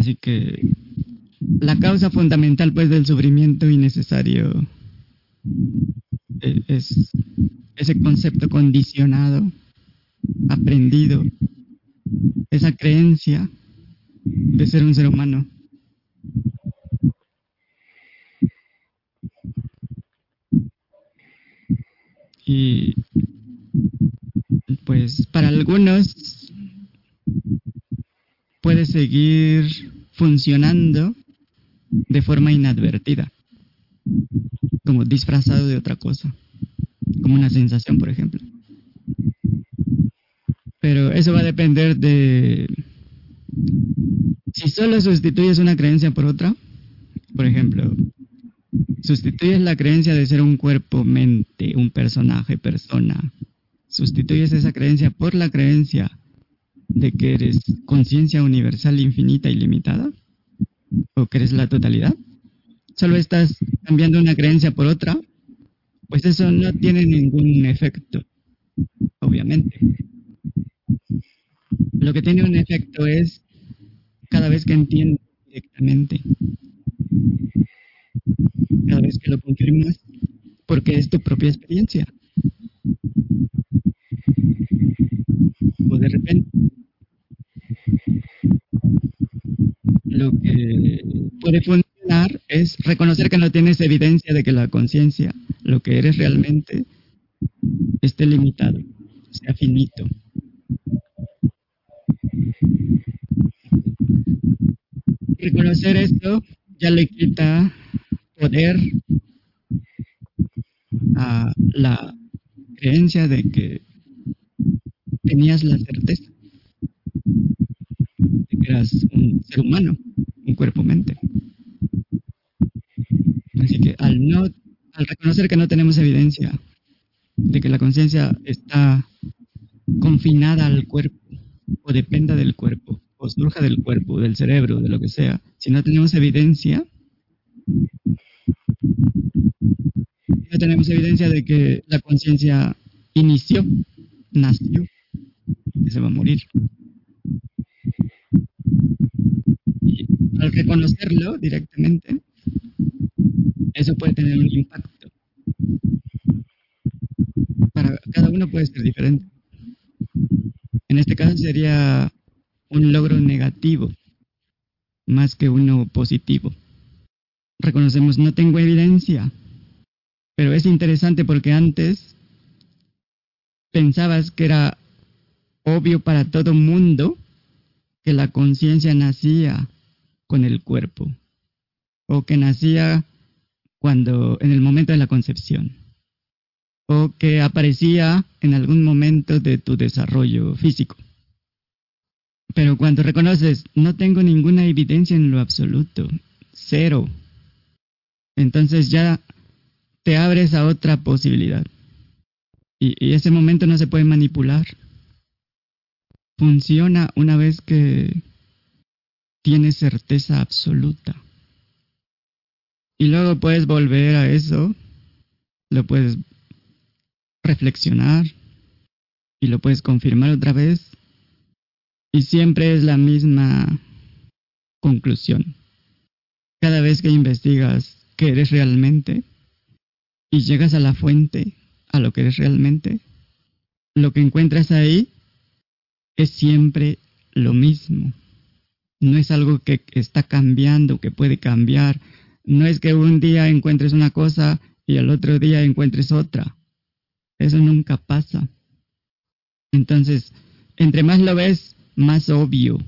B: Así que la causa fundamental pues del sufrimiento innecesario e-, es ese concepto condicionado, aprendido, esa creencia de ser un ser humano. Y pues para algunos puede seguir funcionando de forma inadvertida, como disfrazado de otra cosa, como una sensación, por ejemplo. Pero eso va a depender de si solo sustituyes una creencia por otra, por ejemplo, sustituyes la creencia de ser un cuerpo, mente, un personaje, persona, sustituyes esa creencia por la creencia de que eres conciencia universal, infinita y limitada, o que eres la totalidad, solo estás cambiando una creencia por otra, pues eso no tiene ningún efecto, obviamente. Lo que tiene un efecto es cada vez que entiendes directamente, cada vez que lo confirmas, porque es tu propia experiencia. O de repente, lo que puede funcionar es reconocer que no tienes evidencia de que la conciencia, lo que eres realmente, esté limitado, sea finito. Reconocer esto ya le quita poder a la creencia de que tenías la certeza eras un ser humano, un cuerpo-mente. Así que al no, al reconocer que no tenemos evidencia de que la conciencia está confinada al cuerpo o dependa del cuerpo o surja del cuerpo, del cerebro, de lo que sea, si no tenemos evidencia, no tenemos evidencia de que la conciencia inició, nació, que se va a morir. Al reconocerlo directamente, eso puede tener un impacto. Para cada uno puede ser diferente. En este caso sería un logro negativo más que uno positivo. Reconocemos, no tengo evidencia, pero es interesante porque antes pensabas que era obvio para todo mundo que la conciencia nacía con el cuerpo o que nacía cuando en el momento de la concepción o que aparecía en algún momento de tu desarrollo físico. Pero cuando reconoces, no tengo ninguna evidencia en lo absoluto, cero, entonces ya te abres a otra posibilidad. Y, ese momento no se puede manipular. Funciona una vez que tienes certeza absoluta. Y luego puedes volver a eso, lo puedes reflexionar y lo puedes confirmar otra vez. Y siempre es la misma conclusión. Cada vez que investigas qué eres realmente y llegas a la fuente, a lo que eres realmente, lo que encuentras ahí es siempre lo mismo. No es algo que está cambiando, que puede cambiar. No es que un día encuentres una cosa y al otro día encuentres otra. Eso nunca pasa. Entonces, entre más lo ves, más obvio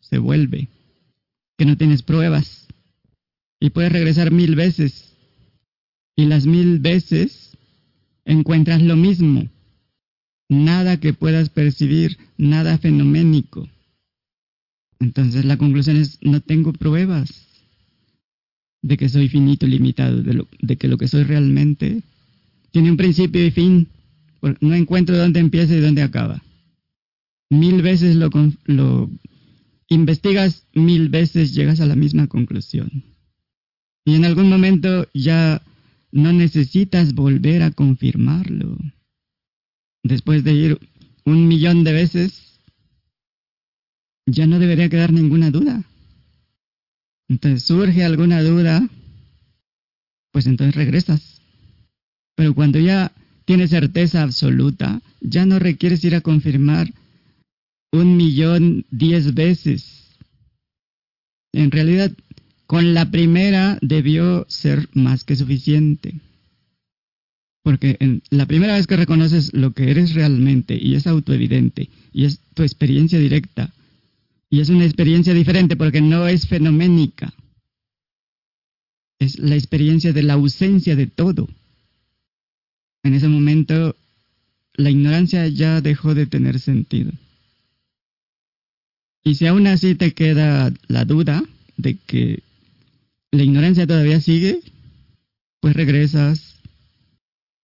B: se vuelve. Que no tienes pruebas. Y puedes regresar mil veces. Y las mil veces encuentras lo mismo. Nada que puedas percibir, nada fenoménico. Entonces la conclusión es, no tengo pruebas de que soy finito, limitado, de, que lo que soy realmente tiene un principio y fin. No encuentro dónde empieza y dónde acaba. Mil veces lo investigas, mil veces llegas a la misma conclusión. Y en algún momento ya no necesitas volver a confirmarlo. Después de ir un millón de veces, ya no debería quedar ninguna duda. Entonces surge alguna duda, pues entonces regresas. Pero cuando ya tienes certeza absoluta, ya no requieres ir a confirmar un millón diez veces. En realidad, con la primera debió ser más que suficiente. Porque en la primera vez que reconoces lo que eres realmente y es autoevidente y es tu experiencia directa Y es una experiencia diferente porque no es fenoménica. Es la experiencia de la ausencia de todo. En ese momento, la ignorancia ya dejó de tener sentido. Y si aún así te queda la duda de que la ignorancia todavía sigue, pues regresas,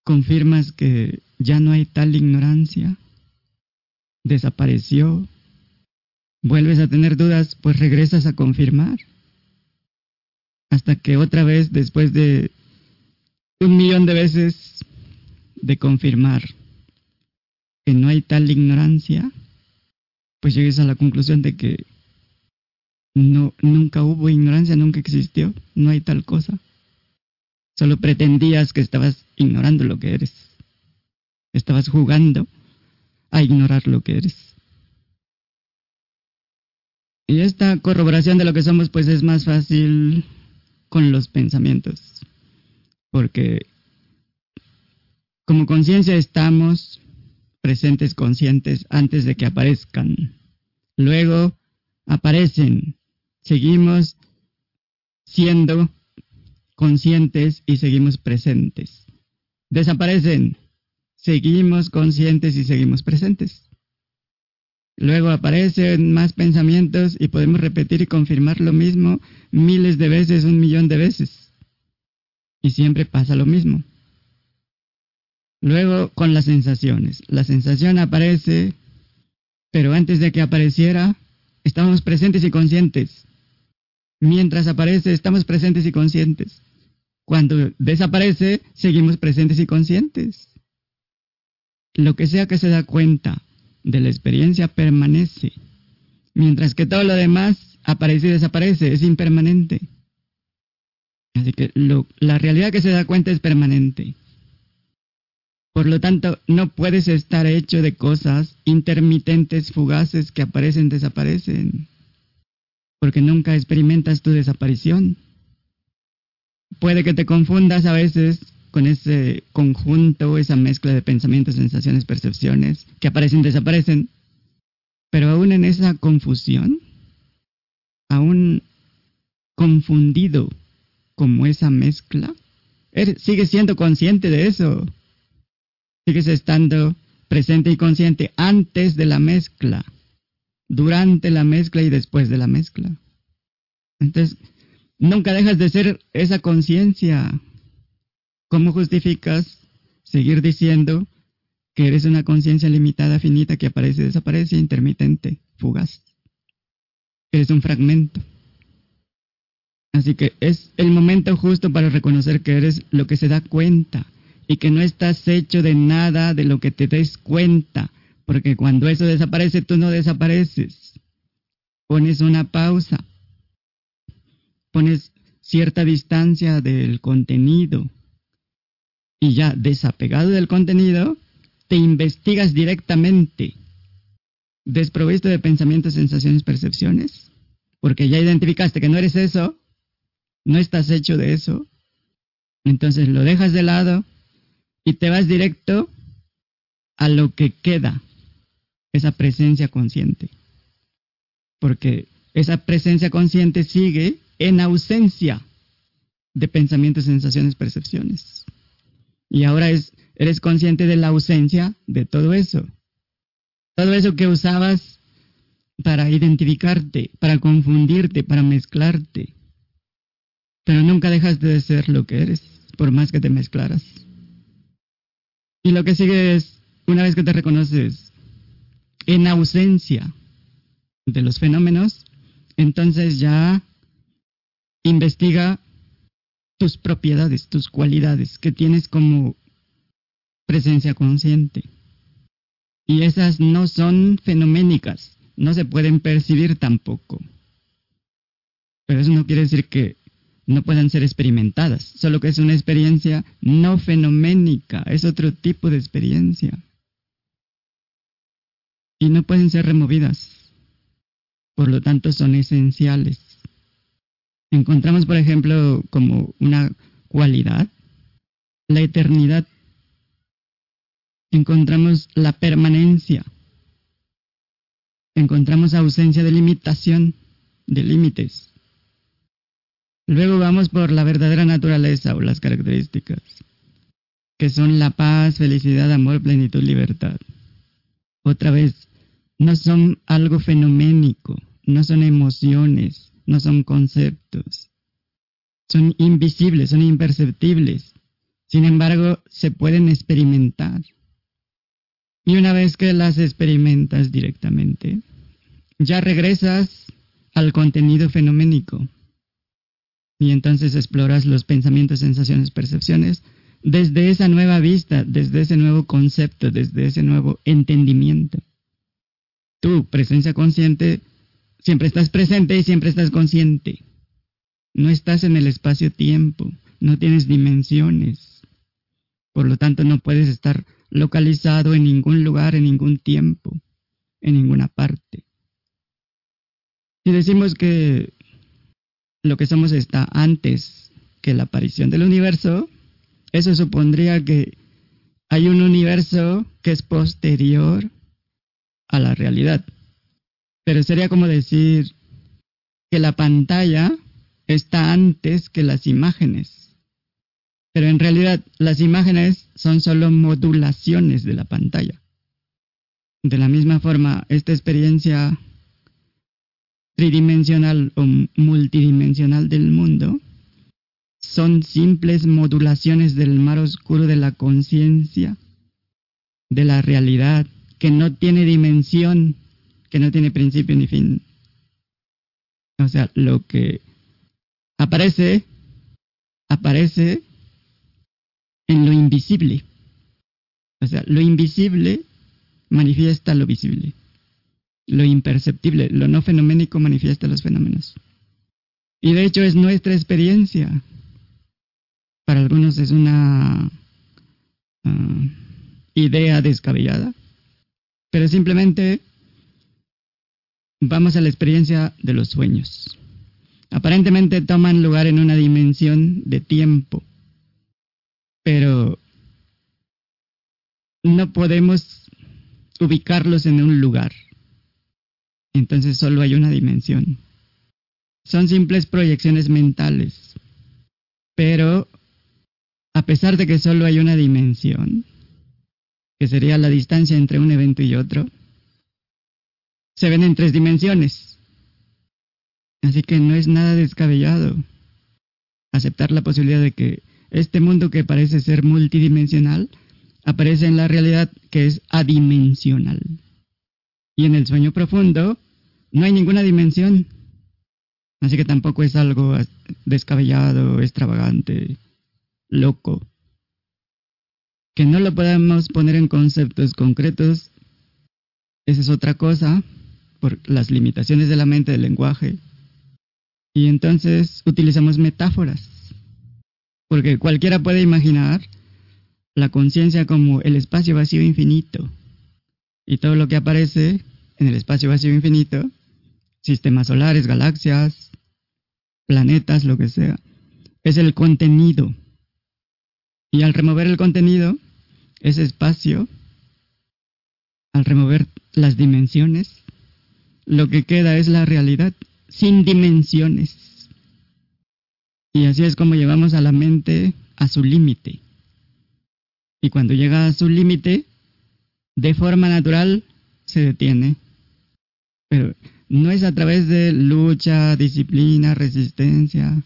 B: confirmas que ya no hay tal ignorancia, desapareció, vuelves a tener dudas, pues regresas a confirmar. Hasta que otra vez, después de un millón de veces de confirmar que no hay tal ignorancia, pues llegues a la conclusión de que no, nunca hubo ignorancia, nunca existió, no hay tal cosa. Solo pretendías que estabas ignorando lo que eres. Estabas jugando a ignorar lo que eres. Y esta corroboración de lo que somos pues es más fácil con los pensamientos. Porque como conciencia estamos presentes conscientes antes de que aparezcan. Luego aparecen. Seguimos siendo conscientes y seguimos presentes. Desaparecen. Seguimos conscientes y seguimos presentes. Luego aparecen más pensamientos y podemos repetir y confirmar lo mismo miles de veces, un millón de veces. Y siempre pasa lo mismo. Luego con las sensaciones. La sensación aparece, pero antes de que apareciera, estamos presentes y conscientes. Mientras aparece, estamos presentes y conscientes. Cuando desaparece, seguimos presentes y conscientes. Lo que sea que se da cuenta de la experiencia permanece, mientras que todo lo demás aparece y desaparece, es impermanente. Así que la realidad que se da cuenta es permanente. Por lo tanto, no puedes estar hecho de cosas intermitentes, fugaces, que aparecen, desaparecen, porque nunca experimentas tu desaparición. Puede que te confundas a veces con ese conjunto, esa mezcla de pensamientos, sensaciones, percepciones, que aparecen, desaparecen, pero aún en esa confusión, aún confundido como esa mezcla, sigues siendo consciente de eso sigues estando presente y consciente antes de la mezcla, durante la mezcla y después de la mezcla. Entonces, nunca dejas de ser esa conciencia. ¿Cómo justificas seguir diciendo que eres una conciencia limitada, finita, que aparece desaparece, intermitente, fugaz? Eres un fragmento. Así que es el momento justo para reconocer que eres lo que se da cuenta y que no estás hecho de nada de lo que te des cuenta, porque cuando eso desaparece tú no desapareces. Pones una pausa, pones cierta distancia del contenido y ya desapegado del contenido, te investigas directamente, desprovisto de pensamientos, sensaciones, percepciones, porque ya identificaste que no eres eso, no estás hecho de eso, entonces lo dejas de lado y te vas directo a lo que queda, esa presencia consciente. Porque esa presencia consciente sigue en ausencia de pensamientos, sensaciones, percepciones. Y ahora es, eres consciente de la ausencia de todo eso. Todo eso que usabas para identificarte, para confundirte, para mezclarte. Pero nunca dejas de ser lo que eres, por más que te mezclaras. Y lo que sigue es, una vez que te reconoces en ausencia de los fenómenos, entonces ya investiga tus propiedades, tus cualidades que tienes como presencia consciente. Y esas no son fenoménicas, no se pueden percibir tampoco. Pero eso no quiere decir que no puedan ser experimentadas, solo que es una experiencia no fenoménica, es otro tipo de experiencia. Y no pueden ser removidas, por lo tanto son esenciales. Encontramos, por ejemplo, como una cualidad la eternidad. Encontramos la permanencia. encontramos ausencia de limitación, de límites. Luego vamos por la verdadera naturaleza o las características, que son la paz, felicidad, amor, plenitud, libertad. Otra vez, no son algo fenoménico, no son emociones, no son conceptos. Son invisibles, son imperceptibles. Sin embargo, se pueden experimentar. Y una vez que las experimentas directamente, ya regresas al contenido fenoménico. Y entonces exploras los pensamientos, sensaciones, percepciones desde esa nueva vista, desde ese nuevo concepto, desde ese nuevo entendimiento. Tu presencia consciente, siempre estás presente y siempre estás consciente. No estás en el espacio-tiempo, no tienes dimensiones. Por lo tanto, no puedes estar localizado en ningún lugar, en ningún tiempo, en ninguna parte. Si decimos que lo que somos está antes que la aparición del universo, eso supondría que hay un universo que es posterior a la realidad. Pero sería como decir que la pantalla está antes que las imágenes. Pero en realidad las imágenes son solo modulaciones de la pantalla. De la misma forma, esta experiencia tridimensional o multidimensional del mundo son simples modulaciones del mar oscuro de la conciencia, de la realidad, que no tiene dimensión, que no tiene principio ni fin. O sea, lo que aparece, aparece en lo invisible. O sea, lo invisible manifiesta lo visible. Lo imperceptible, lo no fenoménico manifiesta los fenómenos. Y de hecho es nuestra experiencia. Para algunos es una ah, idea descabellada, pero simplemente vamos a la experiencia de los sueños aparentemente toman lugar en una dimensión de tiempo, pero no podemos ubicarlos en un lugar. Entonces solo hay una dimensión. Son simples proyecciones mentales, pero a pesar de que solo hay una dimensión, que sería la distancia entre un evento y otro, se ven en tres dimensiones. Así que no es nada descabellado aceptar la posibilidad de que este mundo que parece ser multidimensional aparece en la realidad que es adimensional. Y en el sueño profundo no hay ninguna dimensión. Así que tampoco es algo descabellado, extravagante, loco. Que no lo podamos poner en conceptos concretos, esa es otra cosa, por las limitaciones de la mente, del lenguaje. Y entonces utilizamos metáforas, porque cualquiera puede imaginar la conciencia como el espacio vacío infinito. Y todo lo que aparece en el espacio vacío infinito, sistemas solares, galaxias, planetas, lo que sea, es el contenido. Y al remover el contenido, ese espacio, al remover las dimensiones, lo que queda es la realidad sin dimensiones. Y así es como llevamos a la mente a su límite. Y cuando llega a su límite, de forma natural, se detiene. Pero no es a través de lucha, disciplina, resistencia.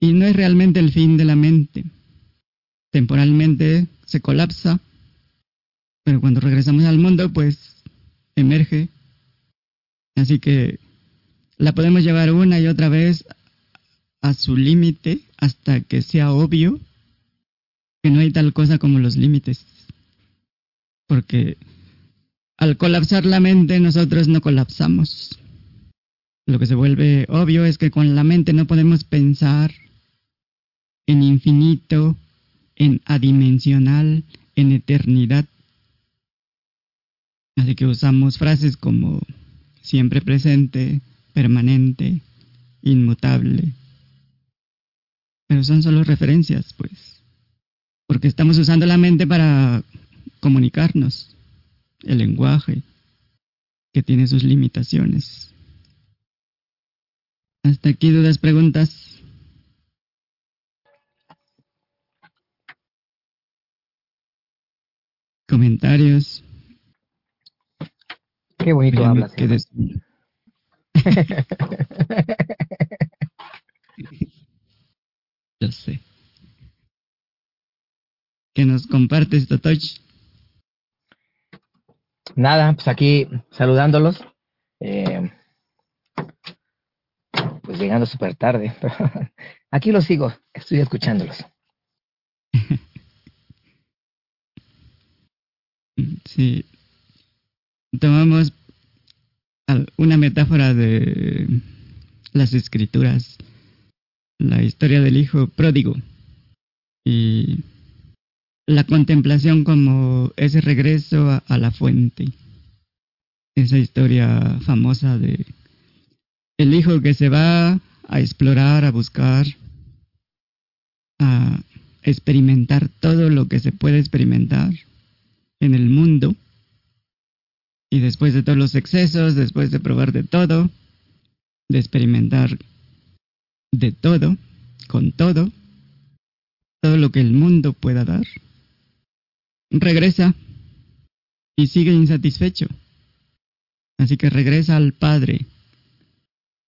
B: Y no es realmente el fin de la mente. Temporalmente se colapsa, pero cuando regresamos al mundo, pues emerge. Así que la podemos llevar una y otra vez a su límite hasta que sea obvio que no hay tal cosa como los límites. Porque al colapsar la mente nosotros no colapsamos. Lo que se vuelve obvio es que con la mente no podemos pensar en infinito, en adimensional, en eternidad. Así que usamos frases como siempre presente, permanente, inmutable. Pero son solo referencias, pues. Porque estamos usando la mente para comunicarnos, el lenguaje. que tiene sus limitaciones. Hasta aquí dudas, preguntas. Comentarios.
D: Qué bonito
B: Ya
D: hablas.
B: quedé- Yo sé. ¿Qué nos compartes, Totoch?
D: Nada, pues aquí saludándolos. Eh, pues llegando súper tarde. pero aquí los sigo, estoy escuchándolos.
B: Sí. Tomamos una metáfora de las escrituras, la historia del hijo pródigo y la contemplación como ese regreso a la fuente. Esa historia famosa de el hijo que se va a explorar, a buscar, a experimentar todo lo que se puede experimentar en el mundo. Y después de todos los excesos, después de probar de todo, de experimentar de todo, con todo, todo lo que el mundo pueda dar, regresa y sigue insatisfecho. Así que regresa al Padre.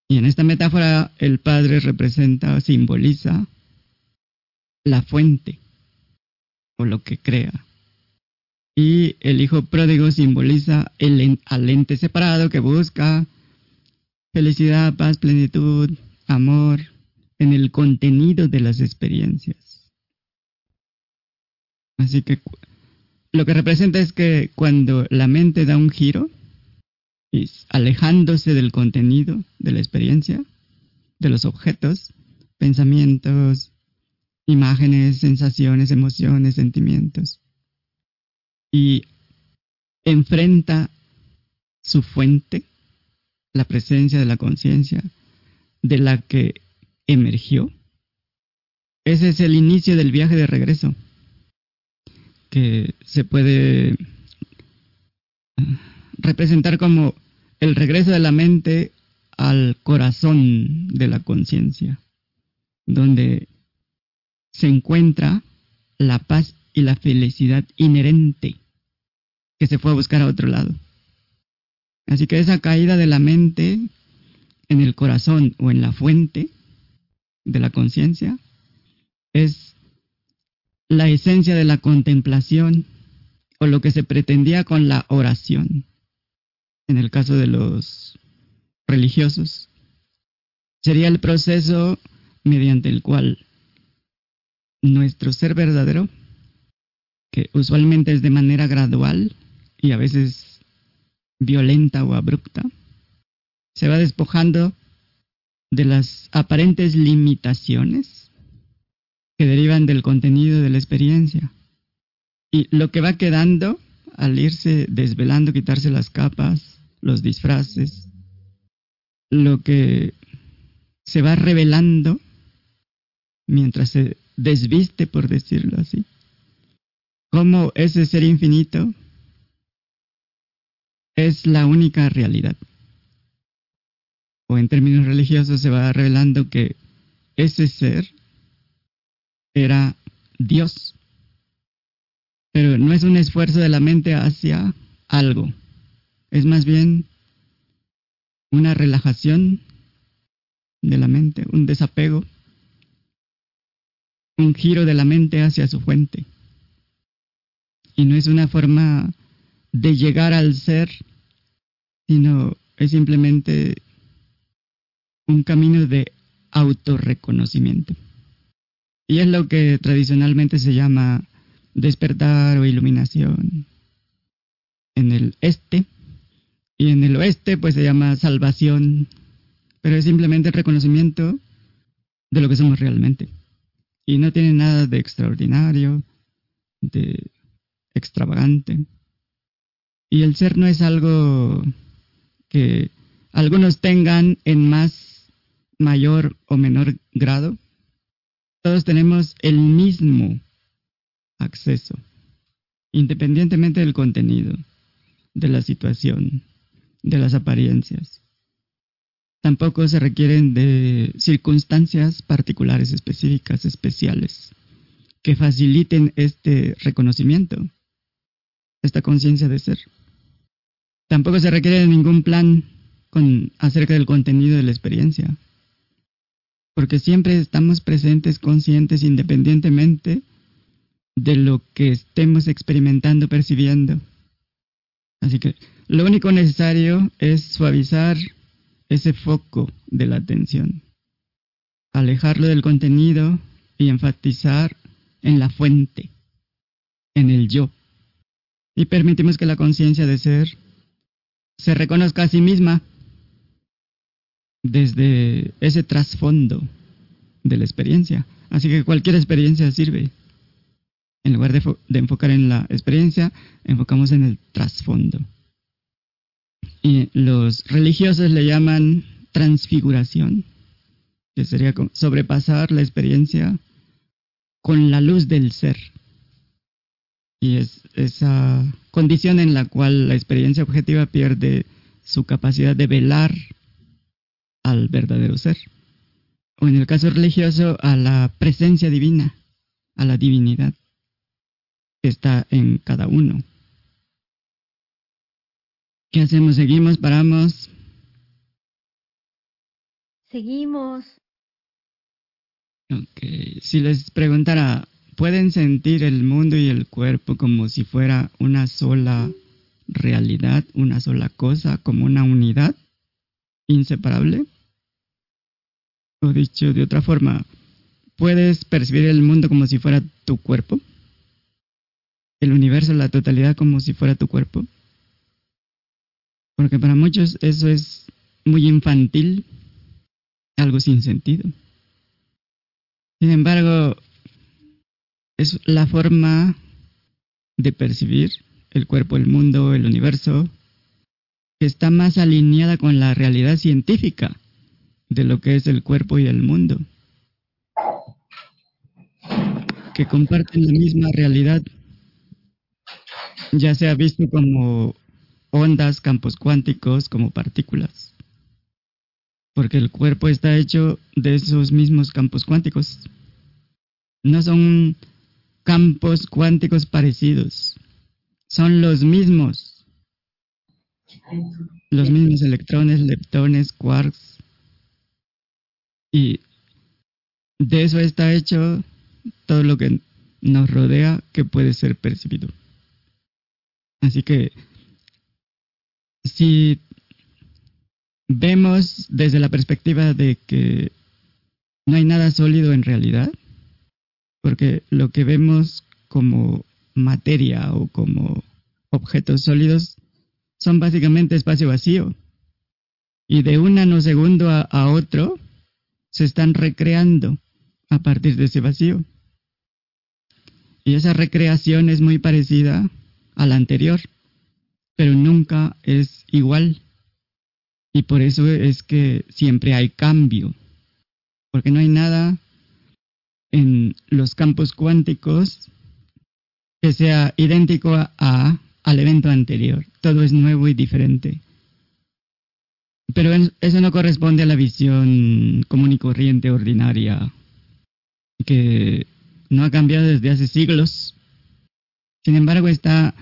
B: Y en esta metáfora el Padre representa, simboliza la fuente o lo que crea. Y el hijo pródigo simboliza el al ente separado que busca felicidad, paz, plenitud, amor en el contenido de las experiencias. Así que lo que representa es que cuando la mente da un giro, y alejándose del contenido de la experiencia, de los objetos, pensamientos, imágenes, sensaciones, emociones, sentimientos, y enfrenta su fuente, la presencia de la conciencia de la que emergió. Ese es el inicio del viaje de regreso, que se puede ah, representar como el regreso de la mente al corazón de la conciencia, donde se encuentra la paz y la felicidad inherente que se fue a buscar a otro lado. Así que esa caída de la mente en el corazón o en la fuente de la conciencia es la esencia de la contemplación o lo que se pretendía con la oración. En el caso de los religiosos, sería el proceso mediante el cual nuestro ser verdadero, que usualmente es de manera gradual y a veces violenta o abrupta, se va despojando de las aparentes limitaciones que derivan del contenido de la experiencia. Y lo que va quedando al irse desvelando, quitarse las capas, los disfraces, lo que se va revelando mientras se desviste, por decirlo así, como ese ser infinito es la única realidad. O en términos religiosos se va revelando que ese ser era Dios. Pero no es un esfuerzo de la mente hacia algo. Es más bien una relajación de la mente, un desapego, un giro de la mente hacia su fuente. Y no es una forma de llegar al ser, sino es simplemente un camino de autorreconocimiento. Y es lo que tradicionalmente se llama despertar o iluminación en el este. Y en el oeste pues se llama salvación, pero es simplemente el reconocimiento de lo que somos realmente. Y no tiene nada de extraordinario, de extravagante. Y el ser no es algo que algunos tengan en más mayor o menor grado. Todos tenemos el mismo acceso, independientemente del contenido, de la situación, de las apariencias. Tampoco se requieren de circunstancias particulares, específicas, especiales, que faciliten este reconocimiento, esta conciencia de ser. Tampoco se requiere de ningún plan acerca del contenido de la experiencia, porque siempre estamos presentes, conscientes, independientemente de lo que estemos experimentando, percibiendo. Así que lo único necesario es suavizar ese foco de la atención, alejarlo del contenido y enfatizar en la fuente, en el yo. Y permitimos que la conciencia de ser se reconozca a sí misma desde ese trasfondo de la experiencia. Así que cualquier experiencia sirve. En lugar de, de, enfocar en la experiencia, enfocamos en el trasfondo. Y los religiosos le llaman transfiguración, que sería sobrepasar la experiencia con la luz del ser. Y es esa condición en la cual la experiencia objetiva pierde su capacidad de velar al verdadero ser. O en el caso religioso, a la presencia divina, a la divinidad que está en cada uno. ¿Qué hacemos? ¿Seguimos? ¿Paramos?
E: Seguimos.
B: Ok. Si les preguntara, ¿pueden sentir el mundo y el cuerpo como si fuera una sola realidad, una sola cosa, como una unidad inseparable? O dicho de otra forma, ¿puedes percibir el mundo como si fuera tu cuerpo? ¿El universo, la totalidad como si fuera tu cuerpo? Porque para muchos eso es muy infantil, algo sin sentido. Sin embargo, es la forma de percibir el cuerpo, el mundo, el universo, que está más alineada con la realidad científica de lo que es el cuerpo y el mundo, que comparten la misma realidad, ya sea visto como ondas, campos cuánticos como partículas. Porque el cuerpo está hecho de esos mismos campos cuánticos. No son campos cuánticos parecidos, son los mismos. Los mismos electrones, leptones, quarks. Y de eso está hecho todo lo que nos rodea que puede ser percibido. Así que si vemos desde la perspectiva de que no hay nada sólido en realidad, porque lo que vemos como materia o como objetos sólidos son básicamente espacio vacío. Y de un nanosegundo a, a otro se están recreando a partir de ese vacío. Y esa recreación es muy parecida a la anterior pero nunca es igual. Y por eso es que siempre hay cambio, porque no hay nada en los campos cuánticos que sea idéntico a, al evento anterior. Todo es nuevo y diferente. Pero eso no corresponde a la visión común y corriente ordinaria, que no ha cambiado desde hace siglos. Sin embargo, está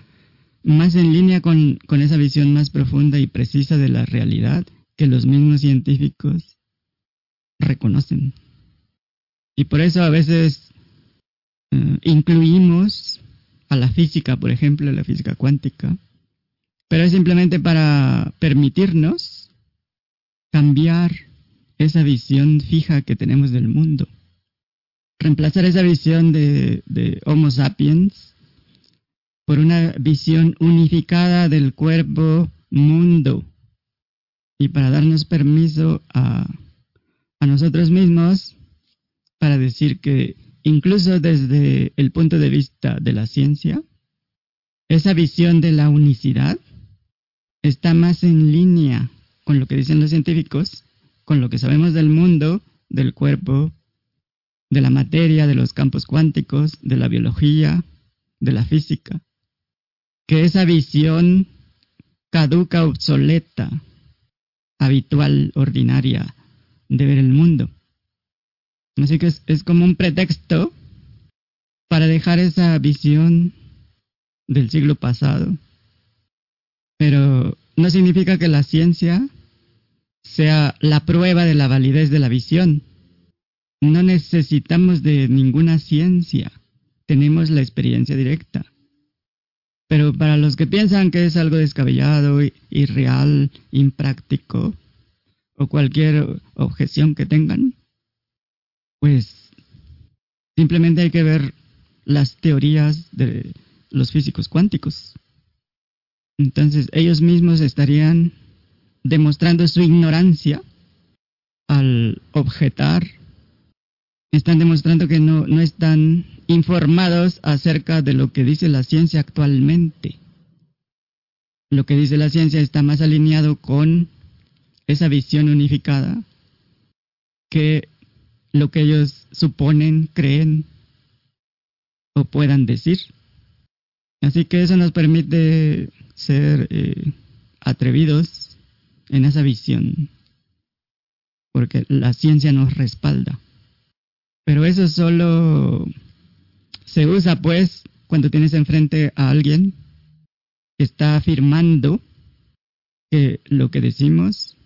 B: más en línea con, esa visión más profunda y precisa de la realidad que los mismos científicos reconocen. Y por eso a veces eh, incluimos a la física, por ejemplo, la física cuántica, pero es simplemente para permitirnos cambiar esa visión fija que tenemos del mundo. Reemplazar esa visión de, Homo sapiens por una visión unificada del cuerpo mundo y para darnos permiso a nosotros mismos para decir que incluso desde el punto de vista de la ciencia, esa visión de la unicidad está más en línea con lo que dicen los científicos, con lo que sabemos del mundo, del cuerpo, de la materia, de los campos cuánticos, de la biología, de la física que esa visión caduca, obsoleta, habitual, ordinaria de ver el mundo. Así que es, como un pretexto para dejar esa visión del siglo pasado. Pero no significa que la ciencia sea la prueba de la validez de la visión. No necesitamos de ninguna ciencia, tenemos la experiencia directa. Pero para los que piensan que es algo descabellado, irreal, impráctico, o cualquier objeción que tengan, pues simplemente hay que ver las teorías de los físicos cuánticos. Entonces ellos mismos estarían demostrando su ignorancia al objetar, están demostrando que no, no están informados acerca de lo que dice la ciencia actualmente. Lo que dice la ciencia está más alineado con esa visión unificada que lo que ellos suponen, creen o puedan decir. Así que eso nos permite ser eh, atrevidos en esa visión, porque la ciencia nos respalda. Pero eso solo se usa pues cuando tienes enfrente a alguien que está afirmando que lo que decimos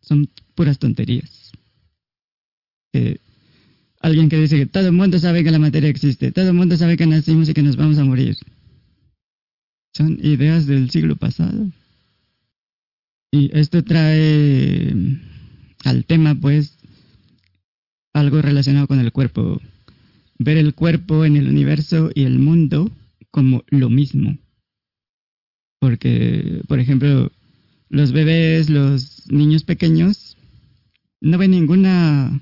B: son puras tonterías. Alguien que dice que todo el mundo sabe que la materia existe, todo el mundo sabe que nacimos y que nos vamos a morir. Son ideas del siglo pasado. Y esto trae al tema, pues, algo relacionado con el cuerpo. Ver el cuerpo en el universo y el mundo como lo mismo. Porque, por ejemplo, los bebés, los niños pequeños, no ven ninguna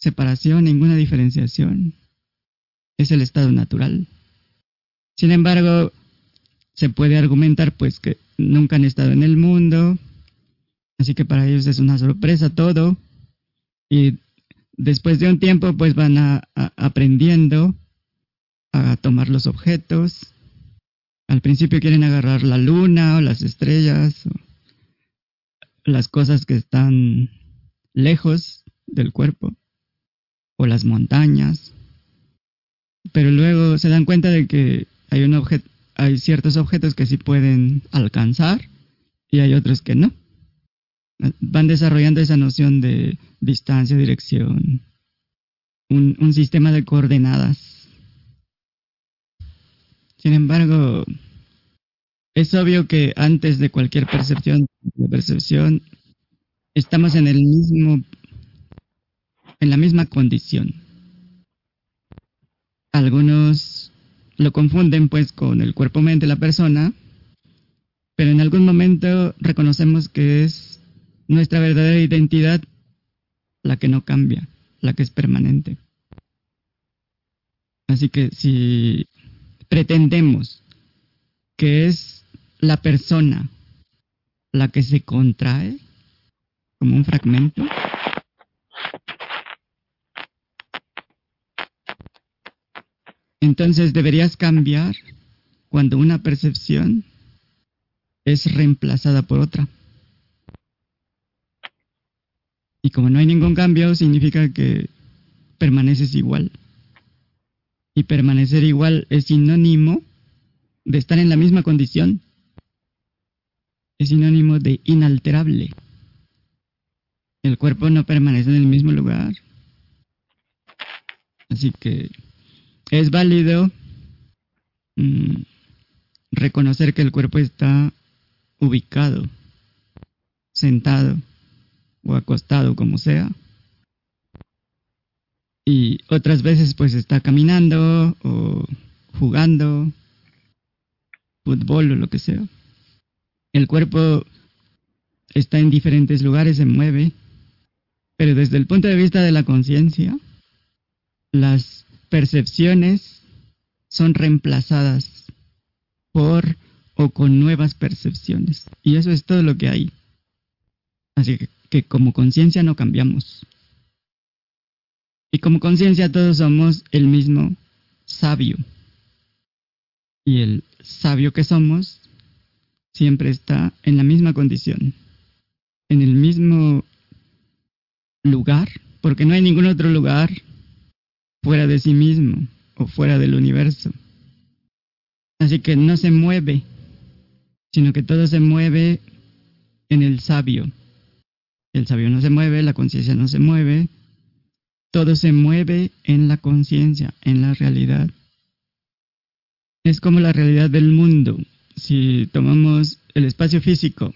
B: separación, ninguna diferenciación. Es el estado natural. Sin embargo, se puede argumentar pues que nunca han estado en el mundo, así que para ellos es una sorpresa todo. Y después de un tiempo pues van a, aprendiendo a tomar los objetos. Al principio quieren agarrar la luna o las estrellas o las cosas que están lejos del cuerpo o las montañas. Pero luego se dan cuenta de que hay ciertos objetos que sí pueden alcanzar y hay otros que no. Van desarrollando esa noción de distancia, dirección, un, un sistema de coordenadas. Sin embargo, es obvio que antes de cualquier percepción, de percepción, estamos en el mismo, en la misma condición. Algunos lo confunden pues con el cuerpo-mente la persona, pero en algún momento reconocemos que es nuestra verdadera identidad la que no cambia, la que es permanente. Así que si pretendemos que es la persona la que se contrae como un fragmento, Entonces deberías cambiar cuando una percepción es reemplazada por otra. Y como no hay ningún cambio, significa que permaneces igual. Y permanecer igual es sinónimo de estar en la misma condición. Es sinónimo de inalterable. El cuerpo no permanece en el mismo lugar. Así que es válido mm, reconocer que el cuerpo está ubicado, sentado o acostado, como sea. Y otras veces pues está caminando o jugando fútbol o lo que sea. El cuerpo está en diferentes lugares, se mueve, pero desde el punto de vista de la conciencia, las percepciones son reemplazadas por o con nuevas percepciones. Y eso es todo lo que hay. Así que, como conciencia no cambiamos. Y como conciencia todos somos el mismo sabio. Y el sabio que somos siempre está en la misma condición, en el mismo lugar, porque no hay ningún otro lugar fuera de sí mismo o fuera del universo. Así que no se mueve, sino que todo se mueve en el sabio. El sabio no se mueve, la conciencia no se mueve, todo se mueve en la conciencia, en la realidad. Es como la realidad del mundo. Si tomamos el espacio físico,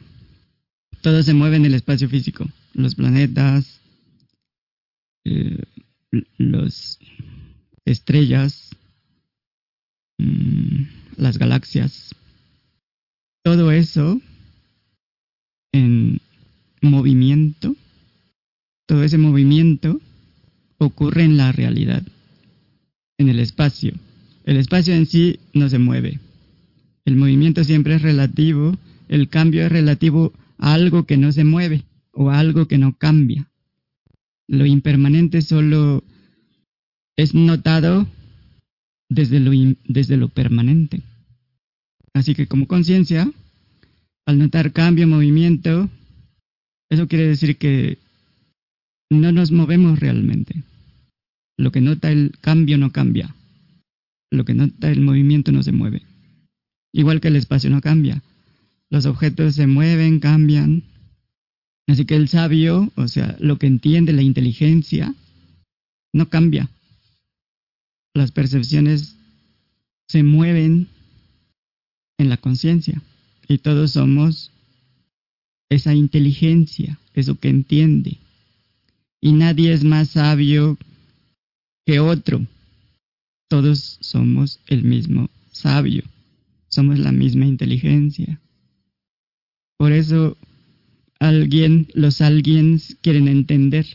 B: todo se mueve en el espacio físico. Los planetas, eh, las estrellas, mm, las galaxias, todo eso en movimiento, todo ese movimiento ocurre en la realidad, en el espacio. El espacio en sí no se mueve. El movimiento siempre es relativo, el cambio es relativo a algo que no se mueve o a algo que no cambia. Lo impermanente solo es notado desde lo, desde lo permanente. Así que como conciencia, al notar cambio, movimiento, eso quiere decir que no nos movemos realmente. Lo que nota el cambio no cambia. Lo que nota el movimiento no se mueve. Igual que el espacio no cambia. Los objetos se mueven, cambian. Así que el sabio, o sea, lo que entiende la inteligencia, no cambia. Las percepciones se mueven en la conciencia y todos somos esa inteligencia, eso que entiende. Y nadie es más sabio que otro. Todos somos el mismo sabio, somos la misma inteligencia. Por eso alguien, los alguien quieren entender.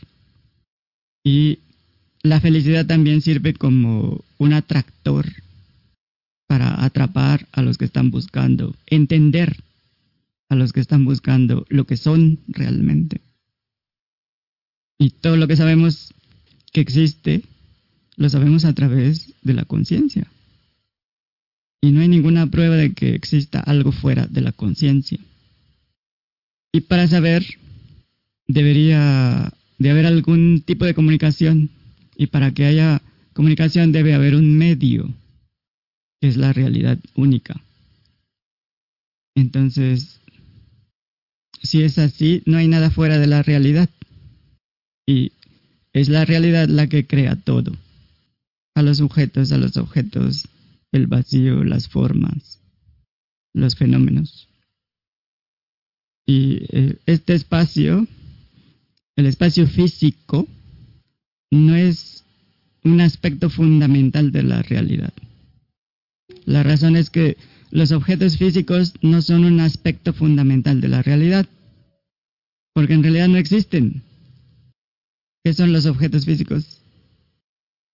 B: Y la felicidad también sirve como un atractor para atrapar a los que están buscando, entender a los que están buscando lo que son realmente. Y todo lo que sabemos que existe, lo sabemos a través de la conciencia. Y no hay ninguna prueba de que exista algo fuera de la conciencia. Y para saber, debería de haber algún tipo de comunicación. Y para que haya comunicación debe haber un medio es la realidad única. Entonces, si es así, no hay nada fuera de la realidad. Y es la realidad la que crea todo. A los sujetos, a los objetos, el vacío, las formas, los fenómenos. Y eh, este espacio, el espacio físico, no es un aspecto fundamental de la realidad. La razón es que los objetos físicos no son un aspecto fundamental de la realidad, porque en realidad no existen. ¿Qué son los objetos físicos?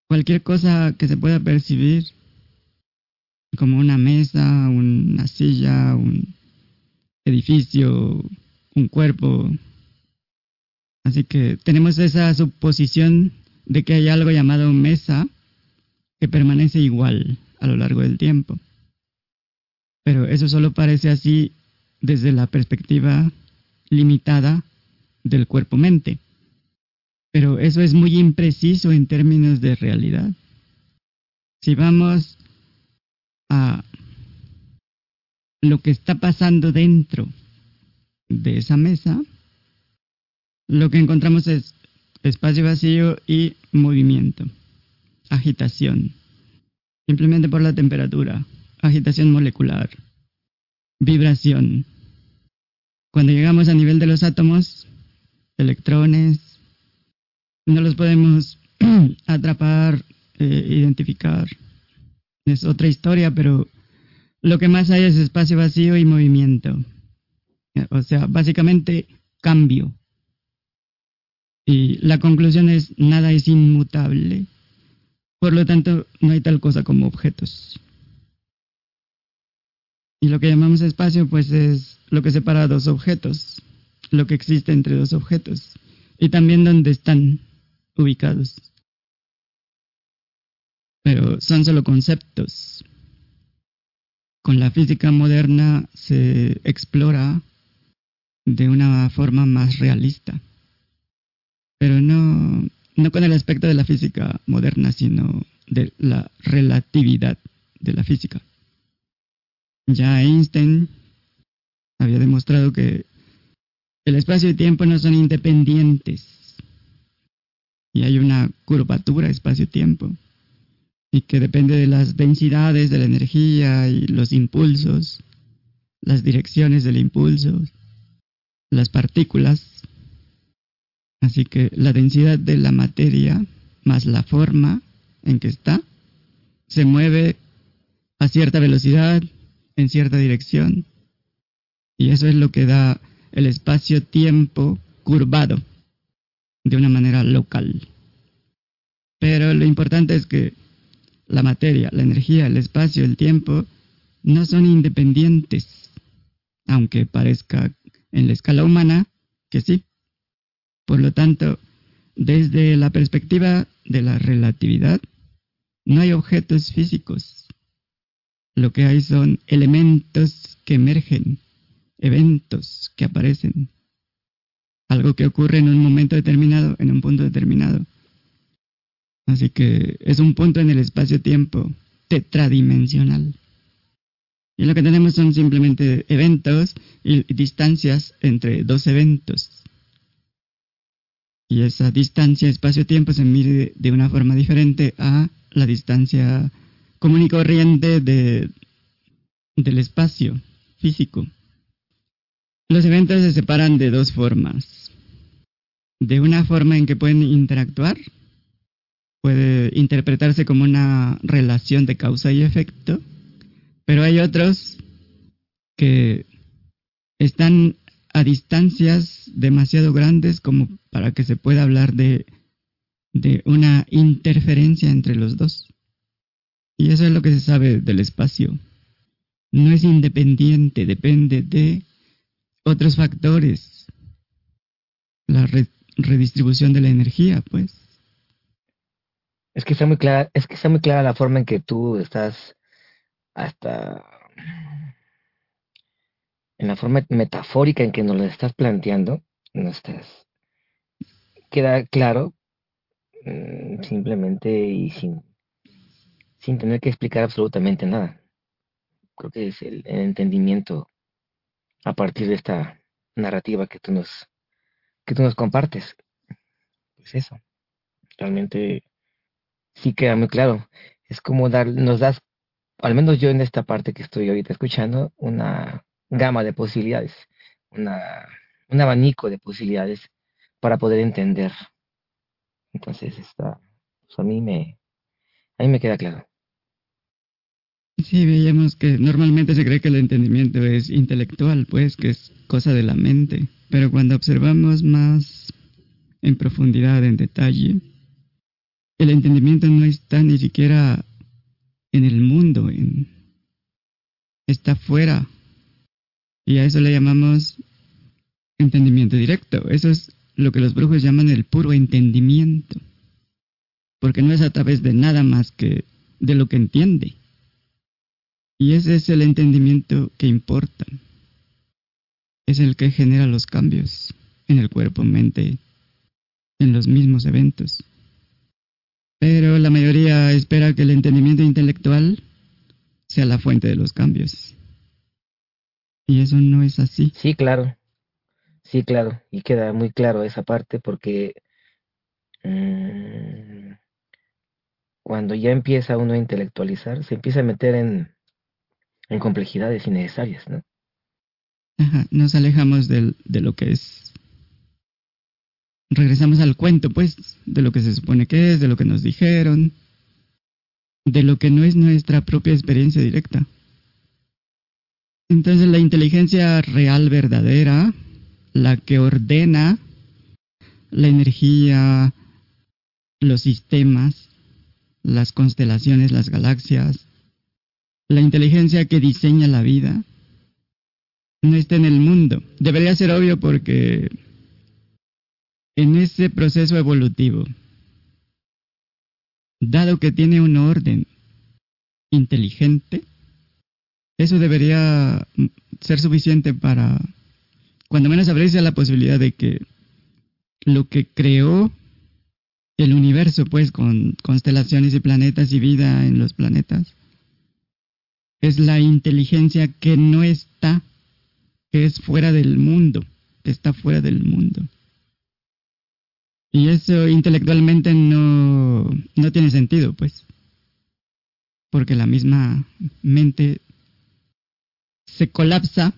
B: Cualquier cosa que se pueda percibir, como una mesa, una silla, un edificio, un cuerpo. Así que tenemos esa suposición de que hay algo llamado mesa que permanece igual a lo largo del tiempo. Pero eso solo parece así desde la perspectiva limitada del cuerpo-mente. Pero eso es muy impreciso en términos de realidad. Si vamos a lo que está pasando dentro de esa mesa, lo que encontramos es espacio vacío y movimiento, agitación, simplemente por la temperatura, agitación molecular, vibración. Cuando llegamos a nivel de los átomos, electrones, no los podemos atrapar, eh, identificar. Es otra historia, pero lo que más hay es espacio vacío y movimiento. O sea, básicamente cambio. Y la conclusión es, nada es inmutable. Por lo tanto, no hay tal cosa como objetos. Y lo que llamamos espacio, pues es lo que separa dos objetos, lo que existe entre dos objetos, y también donde están ubicados. Pero son solo conceptos. con la física moderna se explora de una forma más realista. Pero no, no con el aspecto de la física moderna, sino de la relatividad de la física. Ya Einstein había demostrado que el espacio y tiempo no son independientes y hay una curvatura espacio-tiempo y que depende de las densidades de la energía y los impulsos, las direcciones del impulso, las partículas. Así que la densidad de la materia más la forma en que está se mueve a cierta velocidad, en cierta dirección. Y eso es lo que da el espacio-tiempo curvado de una manera local. Pero lo importante es que la materia, la energía, el espacio, el tiempo no son independientes, aunque parezca en la escala humana que sí. Por lo tanto, desde la perspectiva de la relatividad, no hay objetos físicos. Lo que hay son elementos que emergen, eventos que aparecen. Algo que ocurre en un momento determinado, en un punto determinado. Así que es un punto en el espacio-tiempo tetradimensional. Y lo que tenemos son simplemente eventos y distancias entre dos eventos. Y esa distancia espacio-tiempo se mide de una forma diferente a la distancia común y corriente de, del espacio físico. Los eventos se separan de dos formas. De una forma en que pueden interactuar puede interpretarse como una relación de causa y efecto, pero hay otros que están a distancias demasiado grandes como para que se pueda hablar de, de una interferencia entre los dos. Y eso es lo que se sabe del espacio. No es independiente, depende de otros factores. La redistribución de la energía, pues.
D: Es que está muy clara, es que está muy clara la forma en que tú estás hasta en la forma metafórica en que nos lo estás planteando, no estás queda claro mm, simplemente y sin sin tener que explicar absolutamente nada. Creo que es el, entendimiento a partir de esta narrativa que tú nos que tú nos compartes. Pues eso. Realmente sí queda muy claro. Es como dar, nos das, al menos yo en esta parte que estoy ahorita escuchando, una gama de posibilidades, una, un abanico de posibilidades para poder entender. Entonces, está, pues a mí me, a mí me queda claro.
B: Sí, veíamos que normalmente se cree que el entendimiento es intelectual, pues que es cosa de la mente, pero cuando observamos más en profundidad, en detalle, el entendimiento no está ni siquiera en el mundo, en, está fuera. Y a eso le llamamos entendimiento directo. Eso es lo que los brujos llaman el puro entendimiento. Porque no es a través de nada más que de lo que entiende. Y ese es el entendimiento que importa. Es el que genera los cambios en el cuerpo, mente, en los mismos eventos. Pero la mayoría espera que el entendimiento intelectual sea la fuente de los cambios. Y eso no es así.
D: Sí, claro. Sí, claro. Y queda muy claro esa parte porque mmm, cuando ya empieza uno a intelectualizar, se empieza a meter en, en complejidades innecesarias, ¿no?
B: Ajá, nos alejamos del, de lo que es regresamos al cuento, pues, de lo que se supone que es, de lo que nos dijeron, de lo que no es nuestra propia experiencia directa. Entonces la inteligencia real verdadera, la que ordena la energía, los sistemas, las constelaciones, las galaxias, la inteligencia que diseña la vida, no está en el mundo. Debería ser obvio porque en ese proceso evolutivo, dado que tiene un orden inteligente, eso debería ser suficiente para, cuando menos abrirse la posibilidad de que lo que creó el universo, pues, con constelaciones y planetas y vida en los planetas, es la inteligencia que no está, que es fuera del mundo, que está fuera del mundo. Y eso intelectualmente no, no tiene sentido, pues. Porque la misma mente se colapsa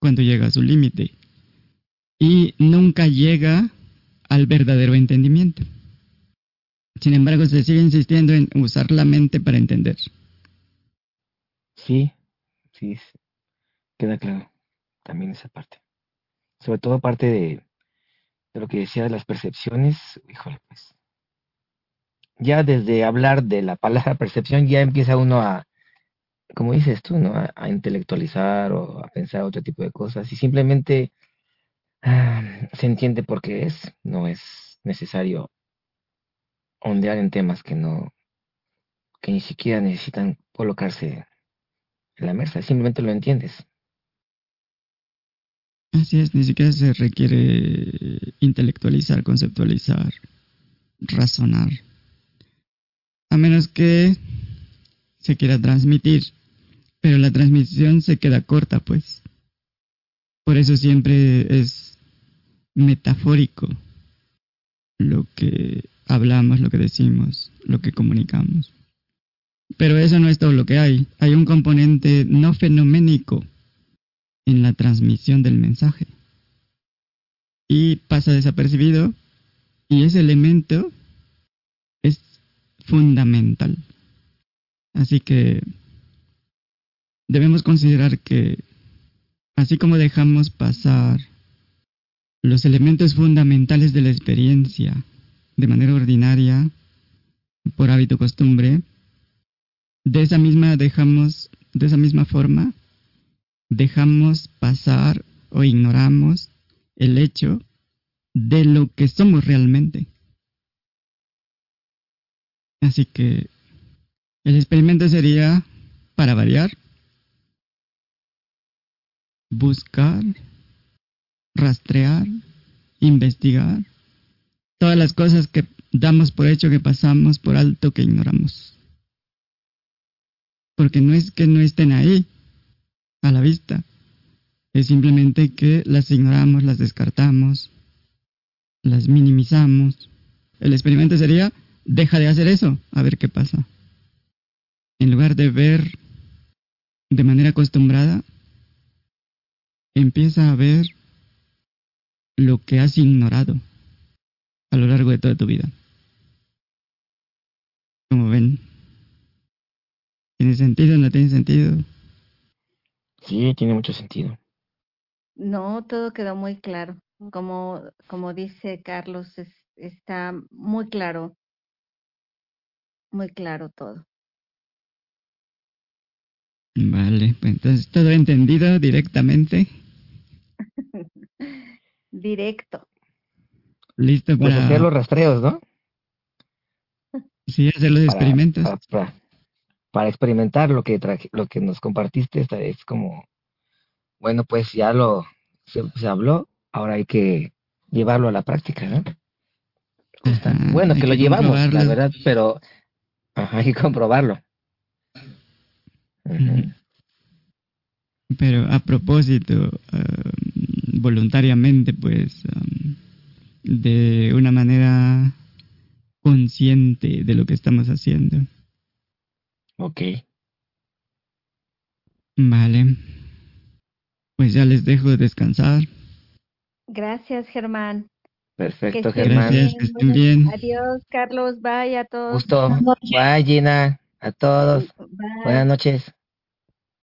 B: cuando llega a su límite y nunca llega al verdadero entendimiento. Sin embargo, se sigue insistiendo en usar la mente para entender.
D: Sí, sí, queda claro también esa parte. Sobre todo parte de, de lo que decía de las percepciones, híjole, pues. Ya desde hablar de la palabra percepción ya empieza uno a, como dices tú, ¿no? A, intelectualizar o a pensar otro tipo de cosas y simplemente ah, se entiende por qué es, no es necesario ondear en temas que no, que ni siquiera necesitan colocarse en la mesa, simplemente lo entiendes.
B: Así es, ni siquiera se requiere intelectualizar, conceptualizar, razonar. A menos que se quiera transmitir pero la transmisión se queda corta, pues. Por eso siempre es metafórico lo que hablamos, lo que decimos, lo que comunicamos. Pero eso no es todo lo que hay. Hay un componente no fenoménico en la transmisión del mensaje. Y pasa desapercibido y ese elemento es fundamental. Así que debemos considerar que, así como dejamos pasar los elementos fundamentales de la experiencia de manera ordinaria, por hábito costumbre, de esa misma dejamos, de esa misma forma, dejamos pasar o ignoramos el hecho de lo que somos realmente. Así que el experimento sería, para variar, buscar, rastrear, investigar, todas las cosas que damos por hecho que pasamos por alto que ignoramos. Porque no es que no estén ahí, a la vista, es simplemente que las ignoramos, las descartamos, las minimizamos. El experimento sería, deja de hacer eso, a ver qué pasa. En lugar de ver de manera acostumbrada, empieza a ver lo que has ignorado a lo largo de toda tu vida. Como ven, ¿tiene sentido o no tiene sentido?
D: Sí, tiene mucho sentido.
E: No, todo quedó muy claro. Como, como dice Carlos, está muy claro, muy claro todo.
B: Vale, pues entonces todo entendido directamente.
E: Directo.
B: Listo
D: Pues
B: para
D: hacer los rastreos, ¿no?
B: sí, hacer los
D: Para-
B: experimentos.
D: Para, para- para experimentar lo que traje- lo que nos compartiste esta vez como bueno pues ya lo se, se habló ahora hay que llevarlo a la práctica ¿no?
B: Ajá,
D: bueno que lo llevamos la verdad pero ajá, hay que comprobarlo Ujú.
B: Pero a propósito, um, voluntariamente, pues, um, de una manera consciente de lo que estamos haciendo.
D: Ok.
B: Vale. Pues ya les dejo descansar.
E: Gracias, Germán.
D: perfecto Germán
B: Gracias, que estén bien.
E: Adiós, Carlos. Bye a todos.
D: gusto
C: Buenas noches.
D: bye Gina a todos
E: Bye.
D: buenas noches